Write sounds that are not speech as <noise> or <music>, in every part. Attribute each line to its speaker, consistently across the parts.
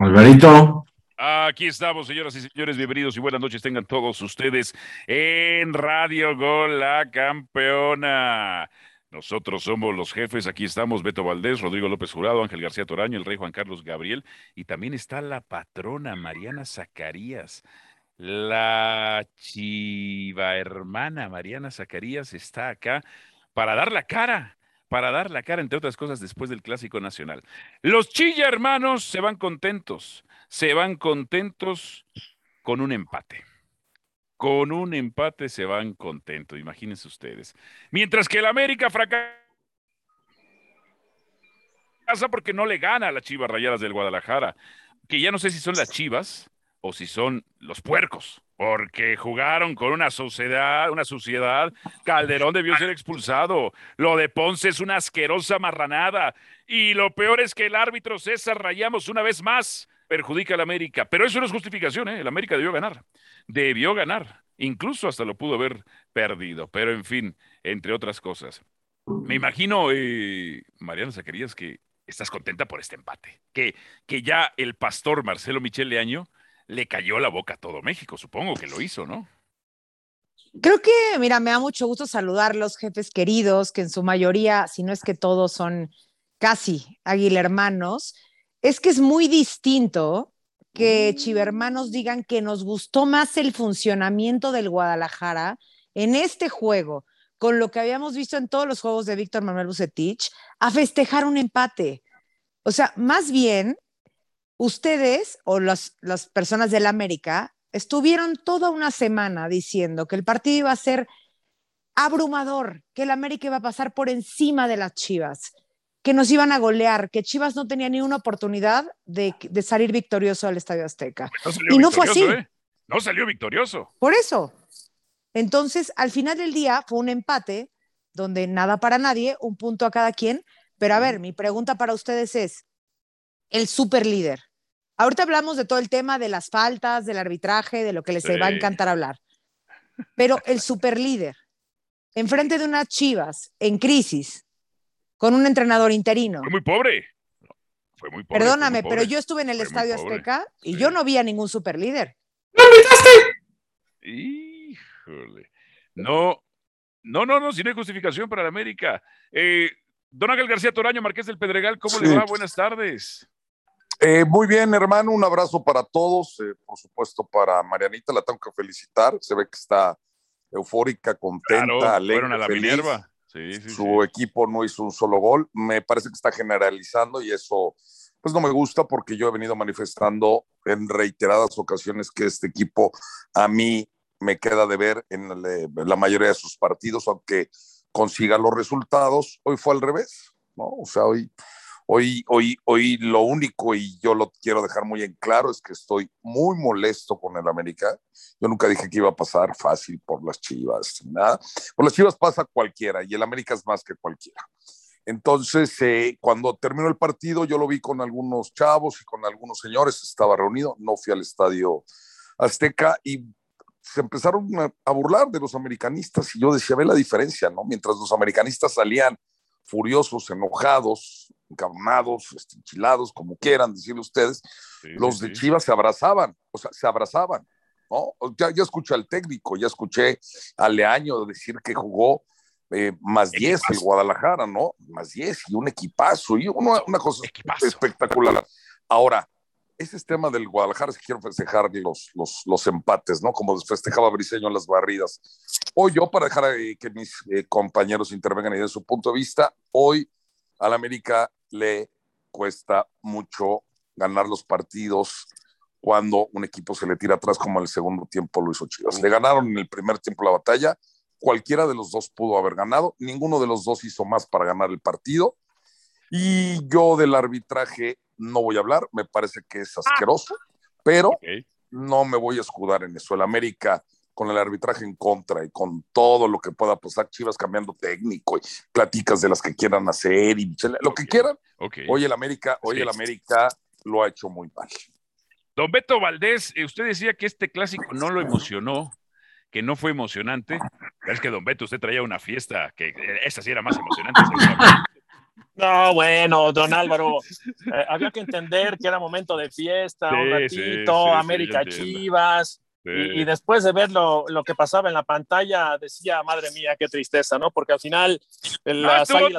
Speaker 1: Alvarito.
Speaker 2: Aquí estamos, señoras y señores, bienvenidos y buenas noches tengan todos ustedes en Radio Gol, la campeona. Nosotros somos los jefes, aquí estamos Beto Valdés, Rodrigo López Jurado, Ángel García Toraño, el rey Juan Carlos Gabriel y también está la patrona Mariana Zacarías. La chiva hermana Mariana Zacarías está acá para dar la cara, para dar la cara, entre otras cosas, después del Clásico Nacional. Los Chilla hermanos se van contentos se van contentos con un empate. Con un empate se van contentos, imagínense ustedes. Mientras que el América fracasa porque no le gana a las Chivas Rayadas del Guadalajara, que ya no sé si son las Chivas o si son los puercos, porque jugaron con una sociedad, una suciedad. Calderón debió ser expulsado. Lo de Ponce es una asquerosa marranada. Y lo peor es que el árbitro César Rayamos una vez más perjudica al América. Pero eso no es justificación, ¿eh? El América debió ganar. Debió ganar. Incluso hasta lo pudo haber perdido. Pero en fin, entre otras cosas. Me imagino, eh, Mariana Zacarías, que estás contenta por este empate. Que, que ya el pastor Marcelo Michel Leaño le cayó la boca a todo México. Supongo que lo hizo, ¿no?
Speaker 3: Creo que, mira, me da mucho gusto saludarlos, jefes queridos, que en su mayoría, si no es que todos son casi hermanos es que es muy distinto que Chivermanos digan que nos gustó más el funcionamiento del Guadalajara en este juego, con lo que habíamos visto en todos los juegos de Víctor Manuel Bucetich, a festejar un empate. O sea, más bien, ustedes o las personas del América estuvieron toda una semana diciendo que el partido iba a ser abrumador, que el América iba a pasar por encima de las Chivas, que nos iban a golear, que Chivas no tenía ni una oportunidad de, salir victorioso al Estadio Azteca. y no fue así. ¿eh?
Speaker 2: No salió victorioso.
Speaker 3: Por eso. Entonces, al final del día fue un empate donde nada para nadie, un punto a cada quien. Pero a ver, mi pregunta para ustedes es, el super líder. Ahorita hablamos de todo el tema de las faltas, del arbitraje, de lo que les va a encantar hablar. Pero el super líder, enfrente de unas Chivas en crisis, con un entrenador interino.
Speaker 2: Fue muy pobre. Fue muy pobre.
Speaker 3: Perdóname, pero yo estuve en el Estadio Azteca y yo no vi a ningún superlíder.
Speaker 2: ¡No Híjole. No, no, no, no, si no hay justificación para la América. Eh, Don Ángel García Toraño, Marqués del Pedregal, ¿cómo le va? Buenas tardes.
Speaker 4: Eh, muy bien, hermano, un abrazo para todos, eh, por supuesto para Marianita, la tengo que felicitar, se ve que está eufórica, contenta, alegre.
Speaker 2: Fueron a la Minerva
Speaker 4: su equipo no hizo un solo gol. Me parece que está generalizando y eso pues no me gusta porque yo he venido manifestando en reiteradas ocasiones que este equipo a mí me queda de ver en la mayoría de sus partidos, aunque consiga los resultados. Hoy fue al revés, ¿no? O sea, hoy Hoy, hoy, hoy lo único, y yo lo quiero dejar muy en claro, es que estoy muy molesto con el América. Yo nunca dije que iba a pasar fácil por las Chivas, nada. Por las Chivas pasa cualquiera y el América es más que cualquiera. Entonces, eh, cuando terminó el partido, yo lo vi con algunos chavos y con algunos señores, estaba reunido, no fui al estadio Azteca y se empezaron a, burlar de los americanistas y yo decía, ve la diferencia, ¿no? Mientras los americanistas salían furiosos, enojados, encarnados, enchilados, como quieran decirlo ustedes, los de Chivas se abrazaban, o sea, se abrazaban, ¿no? Ya, ya escuché al técnico, ya escuché a Leaño decir que jugó eh, más 10 el Guadalajara, ¿no? Más 10 y un equipazo, y una, una cosa espectacular. Ahora, ese es tema del Guadalajara, si quiero festejar los, los, los, empates, ¿no? Como festejaba Briseño en las barridas. Hoy yo, para dejar eh, que mis eh, compañeros intervengan y den su punto de vista, hoy al América le cuesta mucho ganar los partidos cuando un equipo se le tira atrás como en el segundo tiempo lo hizo Chivas. Le ganaron en el primer tiempo la batalla, cualquiera de los dos pudo haber ganado, ninguno de los dos hizo más para ganar el partido. Y yo del arbitraje no voy a hablar, me parece que es asqueroso, pero no me voy a escudar en eso. El América con el arbitraje en contra y con todo lo que pueda pasar, Chivas cambiando técnico y platicas de las que quieran hacer y lo que quieran. Hoy el América, hoy el América lo ha hecho muy mal.
Speaker 2: Don Beto Valdés, eh, usted decía que este clásico no lo emocionó, que no fue emocionante. Es que Don Beto, usted traía una fiesta que eh, esa sí era más emocionante.
Speaker 1: No, bueno, don Álvaro, eh, había que entender que era momento de fiesta, un ratito, América Chivas. Y, después de ver lo, que pasaba en la pantalla, decía, madre mía, qué tristeza, ¿no? Porque al final.
Speaker 2: No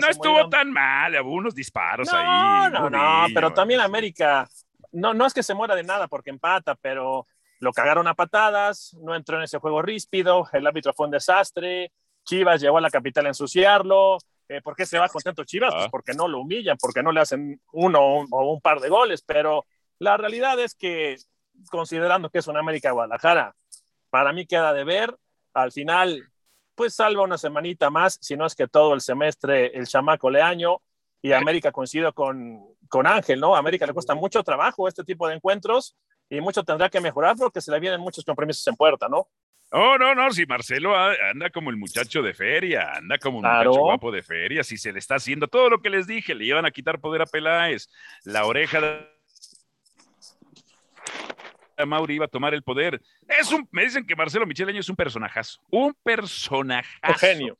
Speaker 2: estuvo, tan mal, hubo unos disparos ahí.
Speaker 1: No, no, no, pero también América, no, no es que se muera de nada porque empata, pero lo cagaron a patadas, no entró en ese juego ríspido, el árbitro fue un desastre, Chivas llegó a la capital a ensuciarlo. Eh, ¿Por qué se va contento Chivas? Pues ah. porque no lo humillan, porque no le hacen uno o un par de goles, pero la realidad es que considerando que es una América Guadalajara, para mí queda de ver. Al final, pues salva una semanita más, si no es que todo el semestre el chamaco Leaño y América coincido con, con Ángel, ¿no? A América le cuesta mucho trabajo este tipo de encuentros y mucho tendrá que mejorar porque se le vienen muchos compromisos en puerta, ¿no?
Speaker 2: Oh, no, no, si Marcelo anda como el muchacho de feria, anda como un muchacho guapo de feria, si se le está haciendo todo lo que les dije, le iban a quitar poder a Peláez, la oreja de Mauri iba a tomar el poder. Es un, me dicen que Marcelo Micheleño es un personajazo, un personajazo.
Speaker 1: genio.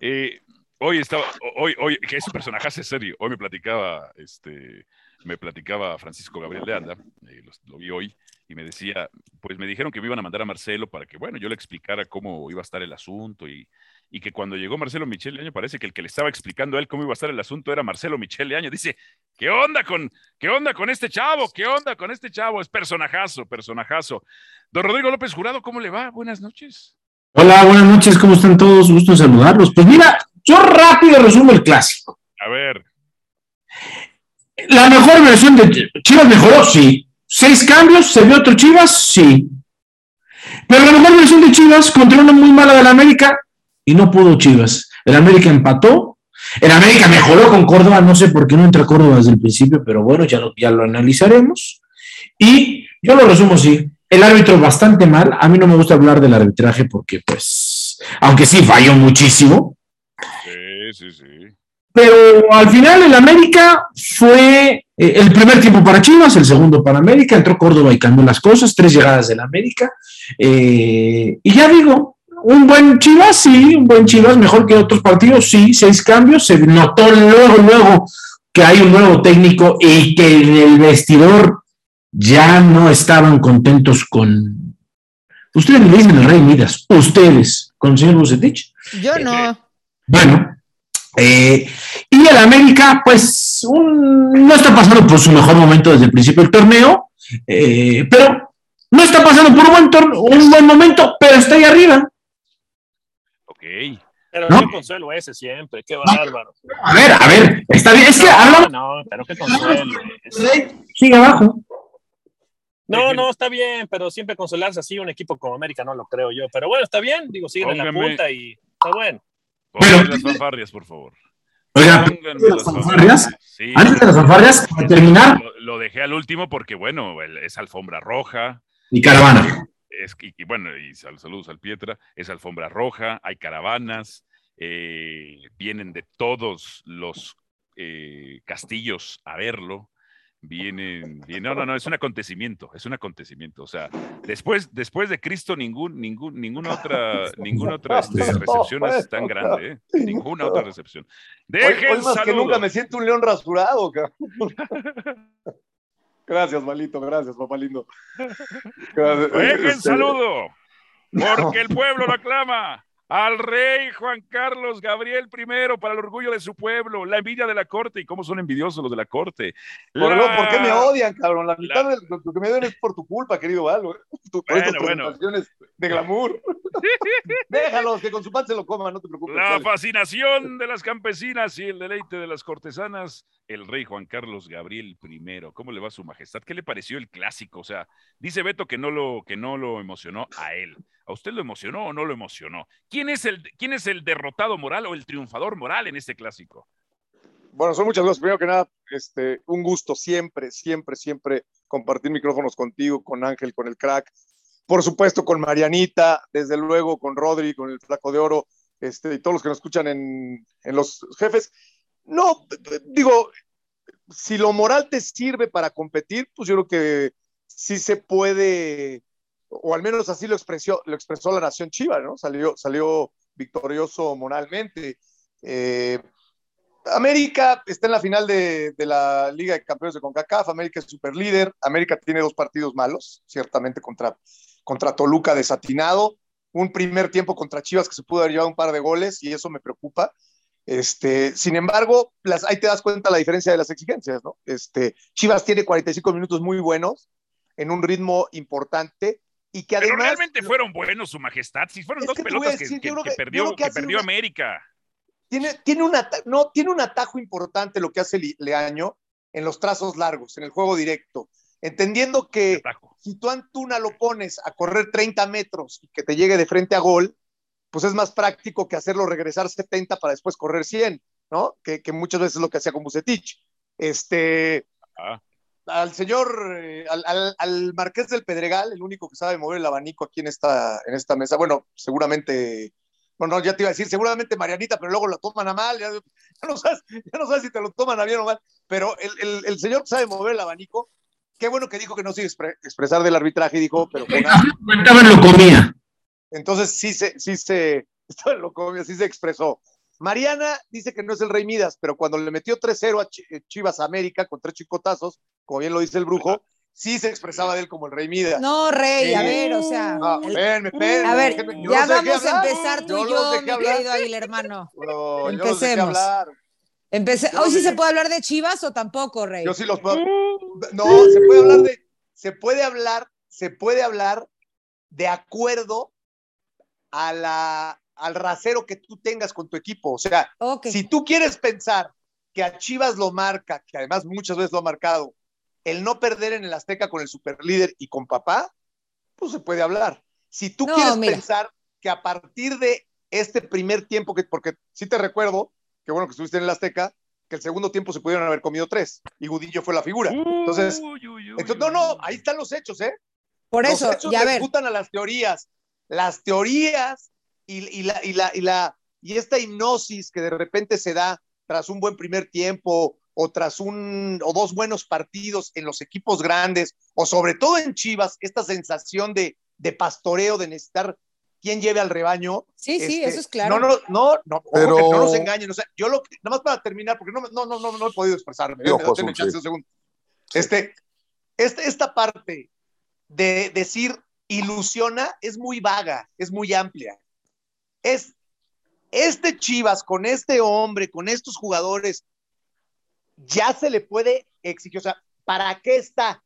Speaker 2: Eh, hoy estaba, hoy, hoy, que es un personajazo serio. Hoy me platicaba, este, me platicaba Francisco Gabriel de Anda, eh, lo, vi hoy, y me decía, pues me dijeron que me iban a mandar a Marcelo para que, bueno, yo le explicara cómo iba a estar el asunto y, y que cuando llegó Marcelo Michele Año, parece que el que le estaba explicando a él cómo iba a estar el asunto era Marcelo Michele Año. Dice, ¿qué onda con, qué onda con este chavo? ¿Qué onda con este chavo? Es personajazo, personajazo. Don Rodrigo López Jurado, ¿cómo le va? Buenas noches.
Speaker 5: Hola, buenas noches, ¿cómo están todos? Gusto en saludarlos. Pues mira, yo rápido resumo el clásico.
Speaker 2: A ver.
Speaker 5: La mejor versión de Chivas mejoró, sí. Seis cambios, se vio otro Chivas, sí. Pero la mejor versión de Chivas contra una muy mala de la América, y no pudo Chivas. El América empató, el América mejoró con Córdoba, no sé por qué no entra Córdoba desde el principio, pero bueno, ya lo, ya lo analizaremos. Y yo lo resumo así, el árbitro bastante mal, a mí no me gusta hablar del arbitraje porque pues, aunque sí falló muchísimo.
Speaker 2: Sí, sí, sí.
Speaker 5: Pero al final el América fue eh, el primer tiempo para Chivas, el segundo para América, entró Córdoba y cambió las cosas, tres llegadas del América. Eh, y ya digo, un buen Chivas, sí, un buen Chivas, mejor que otros partidos, sí, seis cambios, se notó luego, luego que hay un nuevo técnico y que en el vestidor ya no estaban contentos con... Ustedes le dicen el Rey Midas, ustedes, con el señor Bucetich.
Speaker 3: Yo no.
Speaker 5: Bueno, eh, y el América, pues, no está pasando por su mejor momento desde el principio del torneo, eh, pero no está pasando por un buen, un buen momento, pero está ahí arriba.
Speaker 1: Pero ¿No? qué consuelo ese siempre, qué bárbaro.
Speaker 5: A ver, a ver, está bien, es que habla.
Speaker 1: No, pero qué consuelo.
Speaker 5: Sigue abajo.
Speaker 1: No, no, está bien, pero siempre consolarse así un equipo como América no lo creo yo. Pero bueno, está bien, digo, siguen en la punta y está bueno.
Speaker 2: Pónganme las fanfarrias, por favor.
Speaker 5: Oiga, las fanfarrias. Sí, antes de las fanfarrias, para terminar.
Speaker 2: Lo, lo, dejé al último porque, bueno, es alfombra roja.
Speaker 5: Y caravana
Speaker 2: es, y, bueno, y saludos al Pietra, es alfombra roja, hay caravanas, eh, vienen de todos los eh, castillos a verlo, vienen, no, no, no, es un acontecimiento, es un acontecimiento, o sea, después, después de Cristo ningún, ningún, ninguna otra, ninguna otra <laughs> este, recepción es tan grande, ¿eh? ninguna otra recepción.
Speaker 6: Dejen hoy, que nunca me siento un león rasurado, cabrón. <laughs> Gracias, malito, gracias, papá lindo. <laughs>
Speaker 2: Dejen este, saludo, porque el pueblo lo aclama al rey Juan Carlos Gabriel I para el orgullo de su pueblo, la envidia de la corte y cómo son envidiosos los de la corte.
Speaker 6: ¿Por, qué me odian, cabrón? La mitad de lo que me odian es por tu culpa, querido Valo. <laughs> por bueno, presentaciones de glamour. <laughs> Déjalos, que con su pan se lo coman, no te preocupes.
Speaker 2: La fascinación de las campesinas y el deleite de las cortesanas, el rey Juan Carlos Gabriel I. ¿Cómo le va a su majestad? ¿Qué le pareció el clásico? O sea, dice Beto que no lo, que no lo emocionó a él. ¿A usted lo emocionó o no lo emocionó? ¿Quién es el, quién es el derrotado moral o el triunfador moral en este clásico?
Speaker 6: Bueno, son muchas cosas. Primero que nada, este, un gusto siempre, siempre, siempre compartir micrófonos contigo, con Ángel, con el crack. Por supuesto, con Marianita, desde luego con Rodri, con el Flaco de Oro, este, y todos los que nos escuchan en, en los jefes. No, digo, si lo moral te sirve para competir, pues yo creo que sí se puede o al menos así lo expresó, lo expresó la nación chiva, ¿no? Salió, salió victorioso moralmente. Eh, América está en la final de, la Liga de Campeones de CONCACAF, América es super líder, América tiene dos partidos malos, ciertamente contra, contra Toluca desatinado, un primer tiempo contra Chivas que se pudo haber llevado un par de goles y eso me preocupa. Este, sin embargo, las, ahí te das cuenta la diferencia de las exigencias, ¿no? Este, Chivas tiene 45 minutos muy buenos, en un ritmo importante, y que además...
Speaker 2: Pero realmente fueron buenos, su majestad, si fueron dos pelotas decir, que, que, que, perdió, que perdió América.
Speaker 6: Tiene, tiene, un no, tiene un atajo importante lo que hace Leaño en los trazos largos, en el juego directo, entendiendo que si tú Antuna lo pones a correr 30 metros y que te llegue de frente a gol, pues es más práctico que hacerlo regresar 70 para después correr 100, ¿no? Que, que muchas veces es lo que hacía con Bucetich. Este, ah. Al señor, eh, al, al, al, Marqués del Pedregal, el único que sabe mover el abanico aquí en esta, en esta mesa, bueno, seguramente bueno, ya te iba a decir, seguramente Marianita, pero luego lo toman a mal, ya, ya, no, sabes, ya no sabes si te lo toman a bien o mal, pero el, el, el señor sabe mover el abanico. Qué bueno que dijo que no se expre expresar del arbitraje, dijo, pero
Speaker 5: en lo comía.
Speaker 6: Entonces sí se, sí se, <laughs> sí se expresó. Mariana dice que no es el Rey Midas, pero cuando le metió 3-0 a Chivas América con tres chicotazos, como bien lo dice el brujo, sí se expresaba de él como el rey Midas.
Speaker 3: No, rey, a ver, o sea.
Speaker 6: No, el, espérenme, espérenme,
Speaker 3: a ver, déjenme, ya vamos a empezar tú y yo, mi querido Águila, hermano. <laughs>
Speaker 6: No, Empecemos.
Speaker 3: Empece... ¿Hoy sí se puede hablar de Chivas o tampoco, rey?
Speaker 6: Yo sí los puedo. No, se puede hablar de. Se puede hablar, se puede hablar de acuerdo a la, al rasero que tú tengas con tu equipo. O sea, okay. si tú quieres pensar que a Chivas lo marca, que además muchas veces lo ha marcado, el no perder en el Azteca con el superlíder y con papá, pues se puede hablar. Si tú no, quieres mira. pensar que a partir de este primer tiempo, que, porque sí te recuerdo, que bueno que estuviste en el Azteca, que el segundo tiempo se pudieron haber comido tres y Gudillo fue la figura. Entonces, uy, uy, uy, entonces no, no, ahí están los hechos, ¿eh?
Speaker 3: Por
Speaker 6: los
Speaker 3: eso,
Speaker 6: hechos
Speaker 3: ya
Speaker 6: refutan a las teorías. Las teorías y, y, la, y, la, y, la, y esta hipnosis que de repente se da tras un buen primer tiempo o tras un o dos buenos partidos en los equipos grandes, o sobre todo en Chivas, esta sensación de, de pastoreo, de necesitar quién lleve al rebaño.
Speaker 3: Sí, este, sí, eso es claro.
Speaker 6: No, no, no, no, Pero... que no nos engañen. O sea, yo lo que, nada más para terminar, porque no, no, no, no, no he podido expresarme. Yo, José, chance sí. un segundo. Este, este, esta parte de decir ilusiona es muy vaga, es muy amplia. Es este Chivas con este hombre, con estos jugadores, ya se le puede exigir, o sea, ¿para qué está?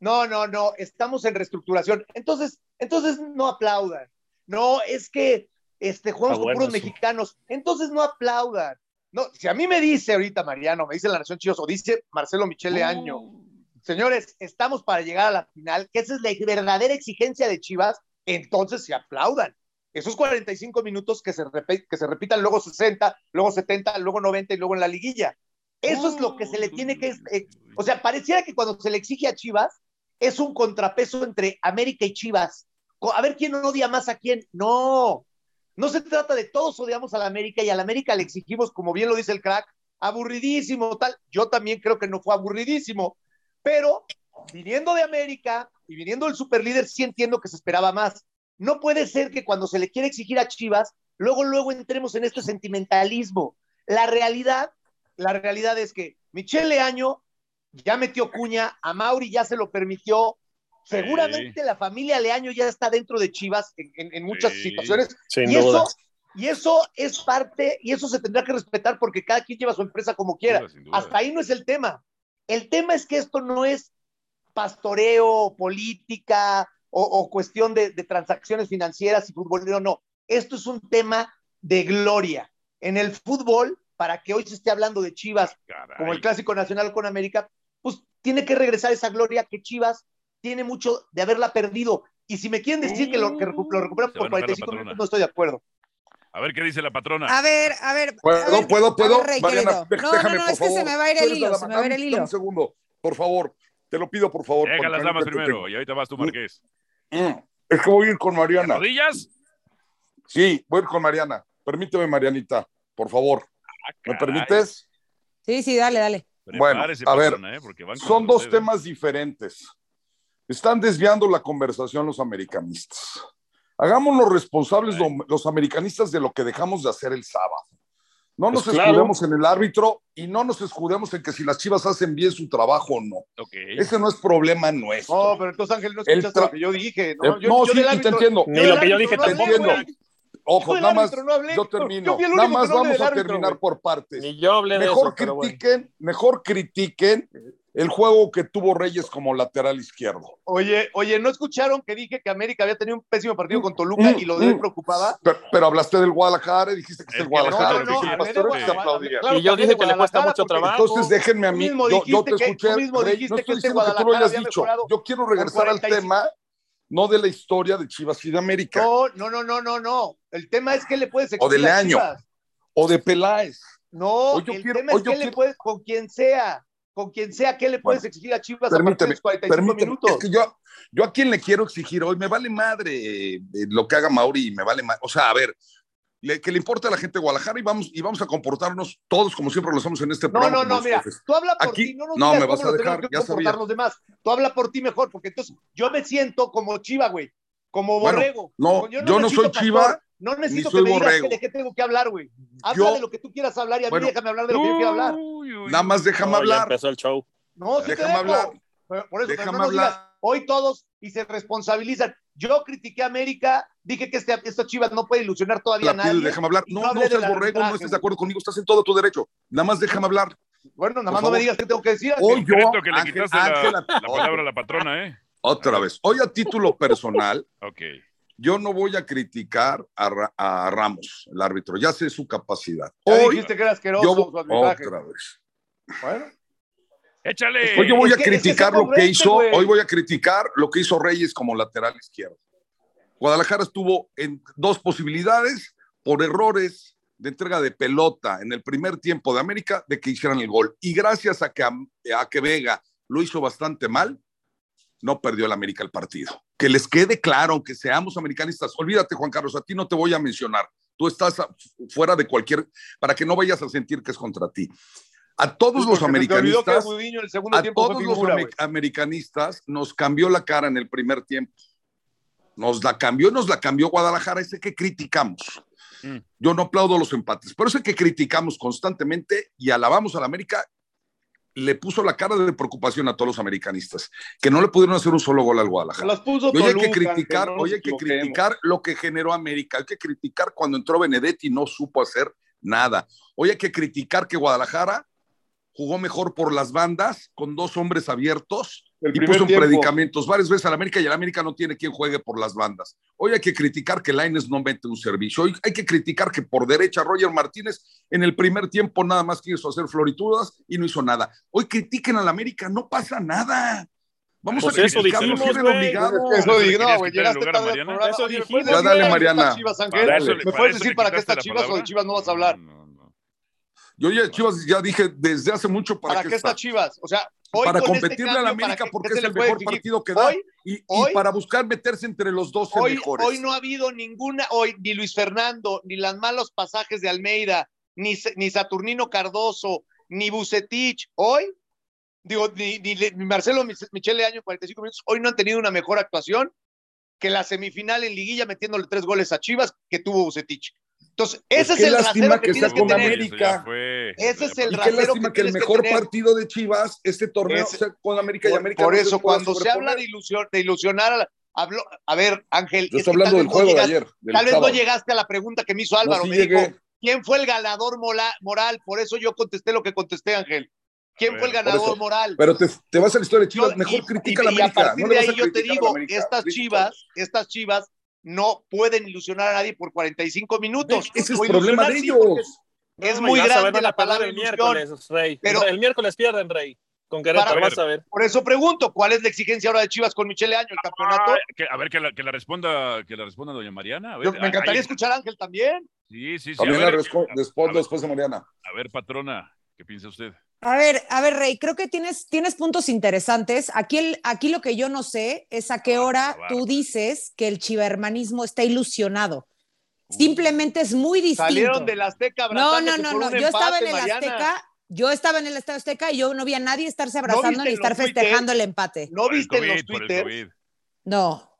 Speaker 6: No, no, no, estamos en reestructuración. Entonces, entonces no aplaudan. No, es que este, jugamos ah, con puros sí. mexicanos. Entonces no aplaudan. No, si a mí me dice ahorita Mariano, me dice la Nación Chivas o dice Marcelo Michele Año, oh. Señores, estamos para llegar a la final, que esa es la verdadera exigencia de Chivas, entonces se aplaudan. Esos 45 minutos que se, que se repitan luego 60, luego 70, luego 90 y luego en la liguilla. Eso es lo que se le tiene que... Eh, o sea, pareciera que cuando se le exige a Chivas es un contrapeso entre América y Chivas. A ver quién odia más a quién. No, no se trata de todos odiamos a la América y a la América le exigimos, como bien lo dice el crack, aburridísimo, tal. Yo también creo que no fue aburridísimo, pero viniendo de América y viniendo del superlíder, sí entiendo que se esperaba más. No puede ser que cuando se le quiere exigir a Chivas, luego, luego entremos en este sentimentalismo. La realidad la realidad es que Michelle Año ya metió cuña, a Mauri ya se lo permitió. Seguramente sí. la familia Leaño ya está dentro de Chivas en, en, en muchas sí. situaciones.
Speaker 1: Sin
Speaker 6: y,
Speaker 1: duda.
Speaker 6: eso, y eso es parte, y eso se tendrá que respetar porque cada quien lleva su empresa como quiera. Duda, duda. Hasta ahí no es el tema. El tema es que esto no es pastoreo, política o, o cuestión de, de, transacciones financieras y futbolero, no. Esto es un tema de gloria. En el fútbol, para que hoy se esté hablando de Chivas Caray. como el clásico nacional con América, pues tiene que regresar esa gloria que Chivas tiene mucho de haberla perdido. Y si me quieren decir que lo, que lo recuperan por 45 minutos, no estoy de acuerdo.
Speaker 2: A ver qué dice la patrona.
Speaker 3: A ver, a ver.
Speaker 4: ¿Puedo,
Speaker 3: a ver,
Speaker 4: puedo, puedo? Mariana,
Speaker 3: no,
Speaker 4: déjame,
Speaker 3: no, no,
Speaker 4: por
Speaker 3: es
Speaker 4: favor.
Speaker 3: que se me va a ir el hilo, se me va a ir el hilo.
Speaker 4: Un segundo, por favor. Te lo pido, por favor.
Speaker 2: Deja las damas primero y ahorita vas tú, Marqués.
Speaker 4: Mm, es que voy a ir con Mariana.
Speaker 2: ¿Rodillas?
Speaker 4: Sí, voy a ir con Mariana. Permíteme, Marianita, por favor. Ah, ¿Me permites?
Speaker 3: Sí, sí, dale, dale.
Speaker 4: Bueno, a ver, ¿eh? son dos ustedes. temas diferentes. Están desviando la conversación los americanistas. Hagámonos responsables los americanistas de lo que dejamos de hacer el sábado. No nos
Speaker 1: Pues claro.
Speaker 4: escudemos en el árbitro y no nos escudemos en que si las chivas hacen bien su trabajo o no.
Speaker 2: Ok.
Speaker 4: Ese no es problema nuestro.
Speaker 6: No, pero entonces Ángel no escuchaste lo que yo dije. No,
Speaker 4: Eh,
Speaker 6: yo,
Speaker 4: no,
Speaker 6: yo
Speaker 4: sí, y te
Speaker 6: árbitro-
Speaker 4: entiendo.
Speaker 1: Ni lo que yo
Speaker 6: árbitro
Speaker 1: dije
Speaker 6: no
Speaker 1: te
Speaker 4: entiendo. Ojo, nada más,
Speaker 6: árbitro no hablé.
Speaker 4: yo termino.
Speaker 6: Yo
Speaker 4: nada más vamos a
Speaker 6: árbitro,
Speaker 4: terminar por partes.
Speaker 1: Ni yo hablé de
Speaker 4: Mejor
Speaker 1: eso, pero bueno.
Speaker 4: critiquen, mejor critiquen el juego que tuvo Reyes como lateral izquierdo.
Speaker 6: Oye, oye, ¿no escucharon que dije que América había tenido un pésimo partido con Toluca
Speaker 4: Mm,
Speaker 6: y lo de él
Speaker 4: mm.
Speaker 6: preocupaba?
Speaker 4: Pero, pero hablaste del Guadalajara y dijiste que es el
Speaker 2: que
Speaker 4: Guadalajara.
Speaker 2: no,
Speaker 6: No,
Speaker 2: no, sí,
Speaker 4: que.
Speaker 6: Claro
Speaker 1: Y yo dije que le cuesta mucho trabajo.
Speaker 4: Entonces déjenme a mí,
Speaker 6: mismo
Speaker 4: yo, yo te
Speaker 6: dijiste que-
Speaker 4: escuché,
Speaker 6: tú mismo
Speaker 4: Rey,
Speaker 6: dijiste
Speaker 4: no
Speaker 6: que
Speaker 4: estoy
Speaker 6: este
Speaker 4: diciendo que tú lo
Speaker 6: Guadalajara
Speaker 4: hayas dicho. Yo quiero regresar al
Speaker 6: 45.
Speaker 4: tema, no de la historia de Chivas y de América,
Speaker 6: No, no, no, no, no, no. El tema es que le puedes
Speaker 4: O del año.
Speaker 6: Chivas.
Speaker 4: o de Peláez.
Speaker 6: No,
Speaker 4: Hoy yo
Speaker 6: el
Speaker 4: quiero-
Speaker 6: tema
Speaker 4: hoy
Speaker 6: es
Speaker 4: yo
Speaker 6: que le
Speaker 4: quiero-
Speaker 6: puedes, con quien sea, con quien sea, ¿qué le puedes
Speaker 4: Bueno,
Speaker 6: exigir a Chivas a partir de
Speaker 4: Permíteme,
Speaker 6: los 45
Speaker 4: permíteme.
Speaker 6: minutos?
Speaker 4: Es que yo, yo a quien le quiero exigir hoy, me vale madre eh, lo que haga Mauri, me vale madre. O sea, a ver, le- que le importa a la gente de Guadalajara y vamos, y vamos a comportarnos todos como siempre lo hacemos en este
Speaker 6: No,
Speaker 4: programa.
Speaker 6: no, no,
Speaker 4: los
Speaker 6: mira, tú habla por
Speaker 4: Aquí-
Speaker 6: ti, no nos
Speaker 4: no, me vas a dejar,
Speaker 6: tenemos que
Speaker 4: ya
Speaker 6: comportar
Speaker 4: sabía.
Speaker 6: los demás. Tú habla por ti mejor, porque entonces yo me siento como chiva, güey, como
Speaker 4: Bueno,
Speaker 6: borrego.
Speaker 4: no, yo no
Speaker 6: necesito
Speaker 4: soy chiva,
Speaker 6: pastor, No necesito
Speaker 4: soy
Speaker 6: que me digas que de qué tengo que hablar, güey. Habla
Speaker 4: Yo-
Speaker 6: de lo que tú quieras hablar y a mí
Speaker 4: Bueno,
Speaker 6: déjame hablar de lo que yo quiero hablar.
Speaker 4: Nada más déjame
Speaker 1: No, ya
Speaker 4: hablar.
Speaker 1: empezó el show.
Speaker 6: No, sí
Speaker 4: Déjame hablar.
Speaker 6: Pero Por eso,
Speaker 4: Déjame
Speaker 6: no nos digas,
Speaker 4: hablar.
Speaker 6: hoy todos y se responsabilizan. Yo critiqué a América, dije que este, esta Chivas no puede ilusionar todavía a nadie.
Speaker 4: déjame hablar. No,
Speaker 6: no
Speaker 4: seas borrego, no estés de acuerdo conmigo, estás en todo tu derecho. Nada más déjame hablar.
Speaker 6: Bueno, nada más no me digas qué tengo que decir.
Speaker 4: Hoy yo,
Speaker 2: Siento que le
Speaker 4: Ángel,
Speaker 2: quitaste
Speaker 4: Ángel,
Speaker 2: la, palabra a la patrona, ¿eh?
Speaker 4: otra vez. Hoy a título <laughs> personal,
Speaker 2: Ok.
Speaker 4: yo no voy a criticar a, Ra- a Ramos, el árbitro. Ya sé su capacidad.
Speaker 6: Ya
Speaker 4: Hoy
Speaker 6: dijiste que era asqueroso
Speaker 4: yo
Speaker 6: su
Speaker 4: otra vez.
Speaker 6: Bueno,
Speaker 2: Échale.
Speaker 4: Hoy yo voy
Speaker 6: Es
Speaker 4: a
Speaker 6: que- es que
Speaker 4: criticar lo que hizo, hoy voy a criticar lo que hizo Reyes como lateral izquierdo. Guadalajara estuvo en dos posibilidades por errores de entrega de pelota en el primer tiempo de América de que hicieran el gol. Y gracias a que, a que Vega lo hizo bastante mal, no perdió el América el partido. Que les quede claro, aunque seamos americanistas. Olvídate, Juan Carlos, a ti no te voy a mencionar. Tú estás fuera de cualquier, para que no vayas a sentir que es contra ti. A todos los americanistas a todos los americanistas nos cambió la cara en el primer tiempo. Nos la cambió, nos la cambió Guadalajara, ese que criticamos.
Speaker 2: Mm.
Speaker 4: Yo no aplaudo los empates, pero ese que criticamos constantemente y alabamos al América, le puso la cara de preocupación a todos los americanistas, que no le pudieron hacer un solo gol al Guadalajara.
Speaker 6: las puso
Speaker 4: Y hoy hay que criticar,
Speaker 6: no
Speaker 4: hoy hay que criticar lo que generó América, hay que criticar cuando entró Benedetti y no supo hacer nada. Hoy hay que criticar que Guadalajara jugó mejor por las bandas con dos hombres abiertos
Speaker 6: El
Speaker 4: y puso
Speaker 6: tiempo.
Speaker 4: predicamentos varias veces al América y el América no tiene quien juegue por las bandas. Hoy hay que criticar que Laines no mete un servicio. Hoy hay que criticar que por derecha Roger Martínez en el primer tiempo nada más quiso hacer florituras y no hizo nada. Hoy critiquen al América, no pasa nada. Vamos
Speaker 1: Pues
Speaker 4: a
Speaker 1: eso
Speaker 4: criticarlo,
Speaker 1: dijimos.
Speaker 6: Eso programa.
Speaker 1: Eso
Speaker 6: Oye, ¿me
Speaker 1: dijimos.
Speaker 6: puedes
Speaker 4: Ya
Speaker 6: decir
Speaker 4: dale,
Speaker 6: para qué
Speaker 4: Mariana.
Speaker 6: ¿Me
Speaker 2: para
Speaker 6: puedes decir para qué está Chivas o de Chivas no vas a hablar?
Speaker 2: No.
Speaker 4: Yo ya Chivas ya dije desde hace mucho para,
Speaker 6: ¿Para qué está Chivas? O sea, hoy
Speaker 4: para
Speaker 6: este
Speaker 4: competirle a la
Speaker 6: cambio, ¿para
Speaker 4: América
Speaker 6: qué-
Speaker 4: porque
Speaker 6: qué
Speaker 4: es el mejor
Speaker 6: exigir?
Speaker 4: partido que da
Speaker 6: Hoy,
Speaker 4: y, y
Speaker 6: hoy-
Speaker 4: para buscar meterse entre los 12
Speaker 6: hoy,
Speaker 4: mejores.
Speaker 6: hoy no ha habido ninguna, hoy ni Luis Fernando, ni los malos pasajes de Almeida, ni, ni Saturnino Cardoso, ni Bucetich, hoy, digo, ni, ni Marcelo Mich- Michele Año en 45 minutos, hoy no han tenido una mejor actuación que la semifinal en liguilla metiéndole tres goles a Chivas que tuvo Bucetich. Entonces, ese es,
Speaker 4: qué
Speaker 6: el
Speaker 4: lástima
Speaker 6: que,
Speaker 4: que
Speaker 6: que
Speaker 4: con
Speaker 6: tener.
Speaker 4: América.
Speaker 6: Ese es el
Speaker 4: Y qué lástima que, el mejor partido de Chivas, este torneo,
Speaker 6: Ese-
Speaker 4: sea con América y América.
Speaker 6: por
Speaker 4: no
Speaker 6: eso, cuando se habla de, ilusión, de ilusionar, a, la- habló- a ver, Ángel,
Speaker 4: Yo
Speaker 6: es
Speaker 4: estoy hablando del juego de ayer. del
Speaker 6: Tal vez
Speaker 4: sábado.
Speaker 6: no llegaste a la pregunta que me hizo Álvaro.
Speaker 4: sí
Speaker 6: me
Speaker 4: llegué.
Speaker 6: dijo, ¿quién fue el ganador mola- moral? Por eso yo contesté lo que contesté, Ángel. ¿Quién fue el ganador moral?
Speaker 4: Pero te, te vas a la historia de Chivas,
Speaker 6: Yo-
Speaker 4: mejor
Speaker 6: y-
Speaker 4: critica
Speaker 6: y-
Speaker 4: a la
Speaker 6: y a
Speaker 4: América.
Speaker 6: partir
Speaker 4: no
Speaker 6: de ahí yo te digo,
Speaker 4: América.
Speaker 6: estas chivas, estas chivas no pueden ilusionar a nadie por 45 minutos.
Speaker 4: Ese es
Speaker 6: O
Speaker 4: problema de ellos.
Speaker 6: Es
Speaker 1: No,
Speaker 6: muy grande la palabra
Speaker 1: el
Speaker 6: ilusión.
Speaker 1: miércoles, Rey.
Speaker 6: Pero-
Speaker 1: el miércoles pierden, Rey. Con Querétaro,
Speaker 6: Para-
Speaker 1: vas a ver.
Speaker 6: Por eso pregunto, ¿cuál es la exigencia ahora de Chivas con Michele Año, el campeonato?
Speaker 2: Ah, que- a ver, que la, que la responda, que la responda doña Mariana. A ver,
Speaker 6: Yo- me encantaría escuchar a Ángel también.
Speaker 2: Sí, sí, sí.
Speaker 4: También
Speaker 2: a, ver,
Speaker 4: respondo después de Mariana.
Speaker 2: a ver, patrona, ¿qué piensa usted?
Speaker 3: A ver, a ver, Rey, creo que tienes, tienes puntos interesantes. Aquí, el, aquí lo que yo no sé es a qué hora tú dices que el chivermanismo está ilusionado. Simplemente es muy distinto.
Speaker 6: Salieron del Azteca
Speaker 3: No, no, no, no. Yo estaba en el
Speaker 6: Mariana.
Speaker 3: Azteca, yo estaba en el Estadio Azteca y yo no vi a nadie estarse abrazando ni estar festejando el empate.
Speaker 6: ¿No viste en los Twitter?
Speaker 3: No.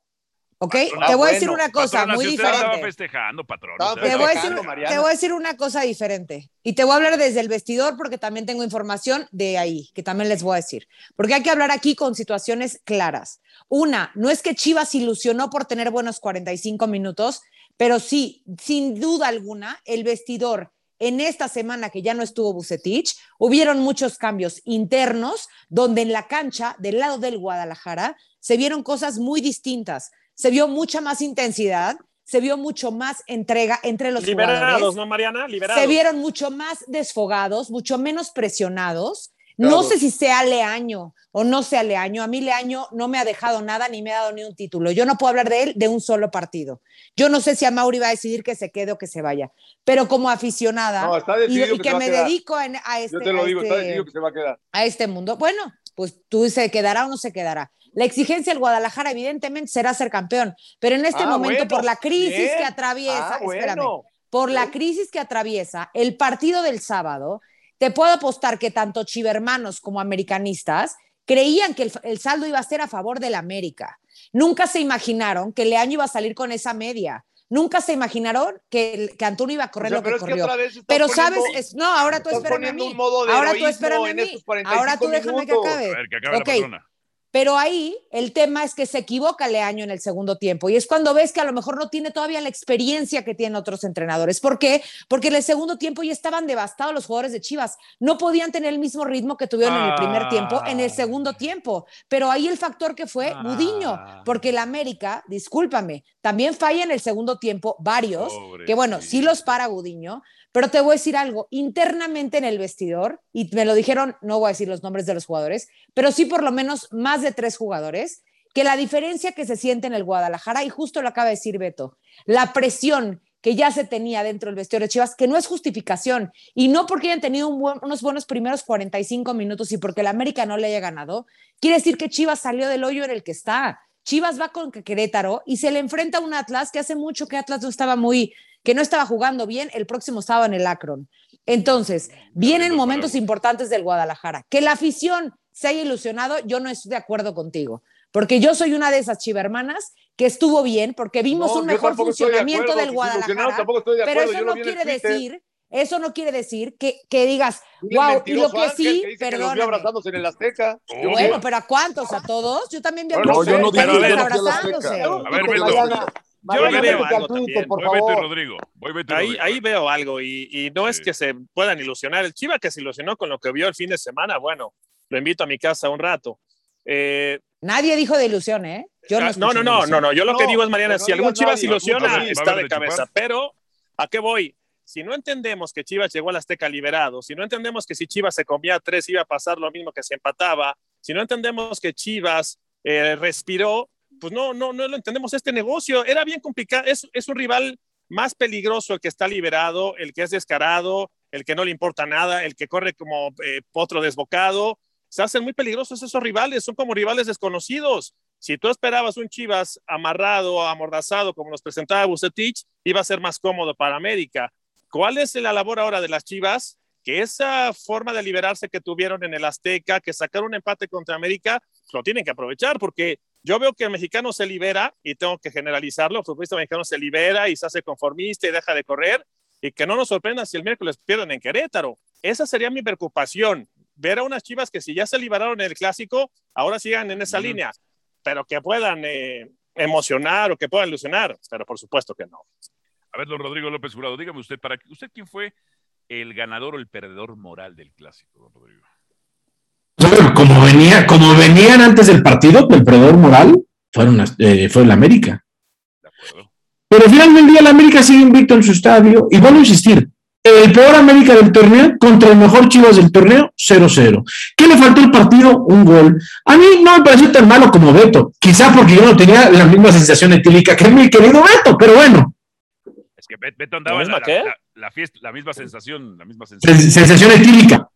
Speaker 3: ¿Ok? te voy a decir una cosa
Speaker 2: Patrona,
Speaker 3: muy
Speaker 2: si
Speaker 3: diferente.
Speaker 2: festejando, patrón.
Speaker 3: Te voy, a decir, te voy a decir una cosa diferente. Y te voy a hablar desde el vestidor porque también tengo información de ahí, que también les voy a decir. Porque hay que hablar aquí con situaciones claras. Una, no es que Chivas ilusionó por tener buenos 45 minutos, pero sí, sin duda alguna, el vestidor en esta semana que ya no estuvo Bucetich, hubieron muchos cambios internos donde en la cancha del lado del Guadalajara se vieron cosas muy distintas. Se vio mucha más intensidad, se vio mucho más entrega entre los
Speaker 1: Liberados,
Speaker 3: jugadores.
Speaker 1: ¿no, Mariana? Liberados.
Speaker 3: Se vieron mucho más desfogados, mucho menos presionados. No sé si sea Leaño o no sea Leaño. A mí Leaño no me ha dejado nada ni me ha dado ni un título. Yo no puedo hablar de él de un solo partido. Yo no sé si a Mauri va a decidir que se quede o que se vaya. Pero como aficionada
Speaker 6: No, está
Speaker 3: y,
Speaker 6: decidido
Speaker 3: y
Speaker 6: que
Speaker 3: que,
Speaker 6: se va a
Speaker 3: me
Speaker 6: quedar.
Speaker 3: dedico en- a, este,
Speaker 6: Yo te lo
Speaker 3: a
Speaker 6: digo, está
Speaker 3: este-
Speaker 6: decidido que se va a quedar.
Speaker 3: a este mundo. Bueno, pues tú se quedará o no se quedará. La exigencia del Guadalajara, evidentemente, será ser campeón. Pero en este
Speaker 1: Ah,
Speaker 3: momento,
Speaker 1: bueno,
Speaker 3: por la crisis
Speaker 1: bien.
Speaker 3: que atraviesa,
Speaker 1: Ah,
Speaker 3: espérame,
Speaker 1: bueno.
Speaker 3: por la crisis que atraviesa el partido del sábado, te puedo apostar que tanto chivermanos como americanistas creían que el, el saldo iba a ser a favor del América. Nunca se imaginaron que Leaño iba a salir con esa media. Nunca se imaginaron que, que Antonio iba a correr
Speaker 6: O sea,
Speaker 3: lo que
Speaker 6: pero es que
Speaker 3: corrió.
Speaker 6: otra vez
Speaker 3: Pero
Speaker 6: poniendo-
Speaker 3: sabes, es- no, ahora tú espérame a mí.
Speaker 6: un modo de
Speaker 3: Ahora tú espérame a
Speaker 6: en
Speaker 3: mí.
Speaker 6: estos 45
Speaker 3: Ahora tú déjame que.
Speaker 2: A
Speaker 3: acabe.
Speaker 2: ver, que acabe
Speaker 3: Ok,
Speaker 2: la patrona.
Speaker 3: Pero ahí el tema es que se equivoca Leaño en el segundo tiempo y es cuando ves que a lo mejor no tiene todavía la experiencia que tienen otros entrenadores. ¿Por qué? Porque en el segundo tiempo ya estaban devastados los jugadores de Chivas. No podían tener el mismo ritmo que tuvieron en el primer tiempo, en el segundo tiempo. Pero ahí el factor que fue
Speaker 2: Ah.
Speaker 3: Gudiño, porque el América, discúlpame, también falla en el segundo tiempo varios, que bueno, sí los para Gudiño, pero te voy a decir algo, internamente en el vestidor, y me lo dijeron, no voy a decir los nombres de los jugadores, pero sí por lo menos más de tres jugadores, que la diferencia que se siente en el Guadalajara, y justo lo acaba de decir Beto, la presión que ya se tenía dentro del vestidor de Chivas, que no es justificación, y no porque hayan tenido unos buenos primeros 45 minutos y porque el América no le haya ganado, quiere decir que Chivas salió del hoyo en el que está. Chivas va con Querétaro y se le enfrenta a un Atlas que hace mucho que Atlas no estaba muy, que no estaba jugando bien, el próximo estaba en el Akron. Entonces, vienen momentos importantes del Guadalajara. Que la afición se haya ilusionado, yo no estoy de acuerdo contigo, porque yo soy una de esas chivermanas que estuvo bien, porque vimos
Speaker 6: No,
Speaker 3: un mejor
Speaker 6: de
Speaker 3: funcionamiento
Speaker 6: acuerdo,
Speaker 3: del Guadalajara. Pero eso
Speaker 6: yo
Speaker 3: no quiere decir, eso no quiere decir que, que digas, wow, y lo que
Speaker 6: Ángel,
Speaker 3: sí,
Speaker 6: que dice que los vio abrazándose en el Azteca.
Speaker 2: Oh,
Speaker 3: Bueno, pero ¿a cuántos? ¿A todos? Yo también vi a
Speaker 6: Bueno,
Speaker 4: yo no dije que no
Speaker 3: abrazándose.
Speaker 2: A ver, Beto.
Speaker 7: Mariana,
Speaker 1: le veo algo también.
Speaker 7: por
Speaker 2: Voy
Speaker 7: favor.
Speaker 2: Rodrigo. Voy y
Speaker 1: Ahí,
Speaker 2: Rodrigo.
Speaker 1: ahí veo algo y, y no es
Speaker 2: Sí.
Speaker 1: que se puedan ilusionar. El Chiva que se ilusionó con lo que vio el fin de semana, bueno, lo invito a mi casa un rato. Eh,
Speaker 3: Nadie dijo de ilusión, ¿eh? Yo no,
Speaker 1: ah, no, no, no, no. Yo lo que
Speaker 6: No,
Speaker 1: digo es, Mariana,
Speaker 6: que no
Speaker 1: si algún Chivas se
Speaker 6: nadie.
Speaker 1: ilusiona, está
Speaker 2: de
Speaker 1: de cabeza.
Speaker 2: chupar.
Speaker 1: Pero, ¿a qué voy? Si no entendemos que Chivas llegó al Azteca liberado, si no entendemos que si Chivas se comía tres iba a pasar lo mismo que se empataba, si no entendemos que Chivas eh, respiró, pues no, no, no lo entendemos este negocio. Era bien complicado. Es, es un rival más peligroso el que está liberado, el que es descarado, el que no le importa nada, el que corre como eh, potro desbocado. Se hacen muy peligrosos esos rivales, son como rivales desconocidos. Si tú esperabas un Chivas amarrado, amordazado, como nos presentaba Bucetich, iba a ser más cómodo para América. ¿Cuál es la labor ahora de las Chivas? Que esa forma de liberarse que tuvieron en el Azteca, que sacaron un empate contra América, lo tienen que aprovechar, porque yo veo que el mexicano se libera, y tengo que generalizarlo, el futbolista mexicano se libera y se hace conformista y deja de correr, y que no nos sorprenda si el miércoles pierden en Querétaro. Esa sería mi preocupación, ver a unas Chivas que si ya se liberaron en el clásico, ahora sigan en esa línea, pero que puedan eh, emocionar o que puedan ilusionar, pero por supuesto que no.
Speaker 2: A ver, don Rodrigo López Jurado, dígame usted, para usted quién fue el ganador o el perdedor moral del clásico, don Rodrigo.
Speaker 5: Como, venía, como venían antes del partido, el perdedor moral fueron, las- eh, fue el América.
Speaker 2: ¿De acuerdo?
Speaker 5: Pero al final del día, el América sigue invicto en su estadio. Y vuelvo a insistir: el peor América del torneo contra el mejor Chivas del torneo, 0-0. ¿Qué le faltó al partido? Un gol. A mí no me pareció tan malo como Beto. Quizá porque yo no tenía la misma sensación etílica que mi querido Beto, pero bueno,
Speaker 2: Es que Bet- Beto andaba en
Speaker 1: misma
Speaker 2: la,
Speaker 1: qué?
Speaker 2: la- la fiesta, la misma sensación, la misma sensación.
Speaker 5: sens- sensación etílica.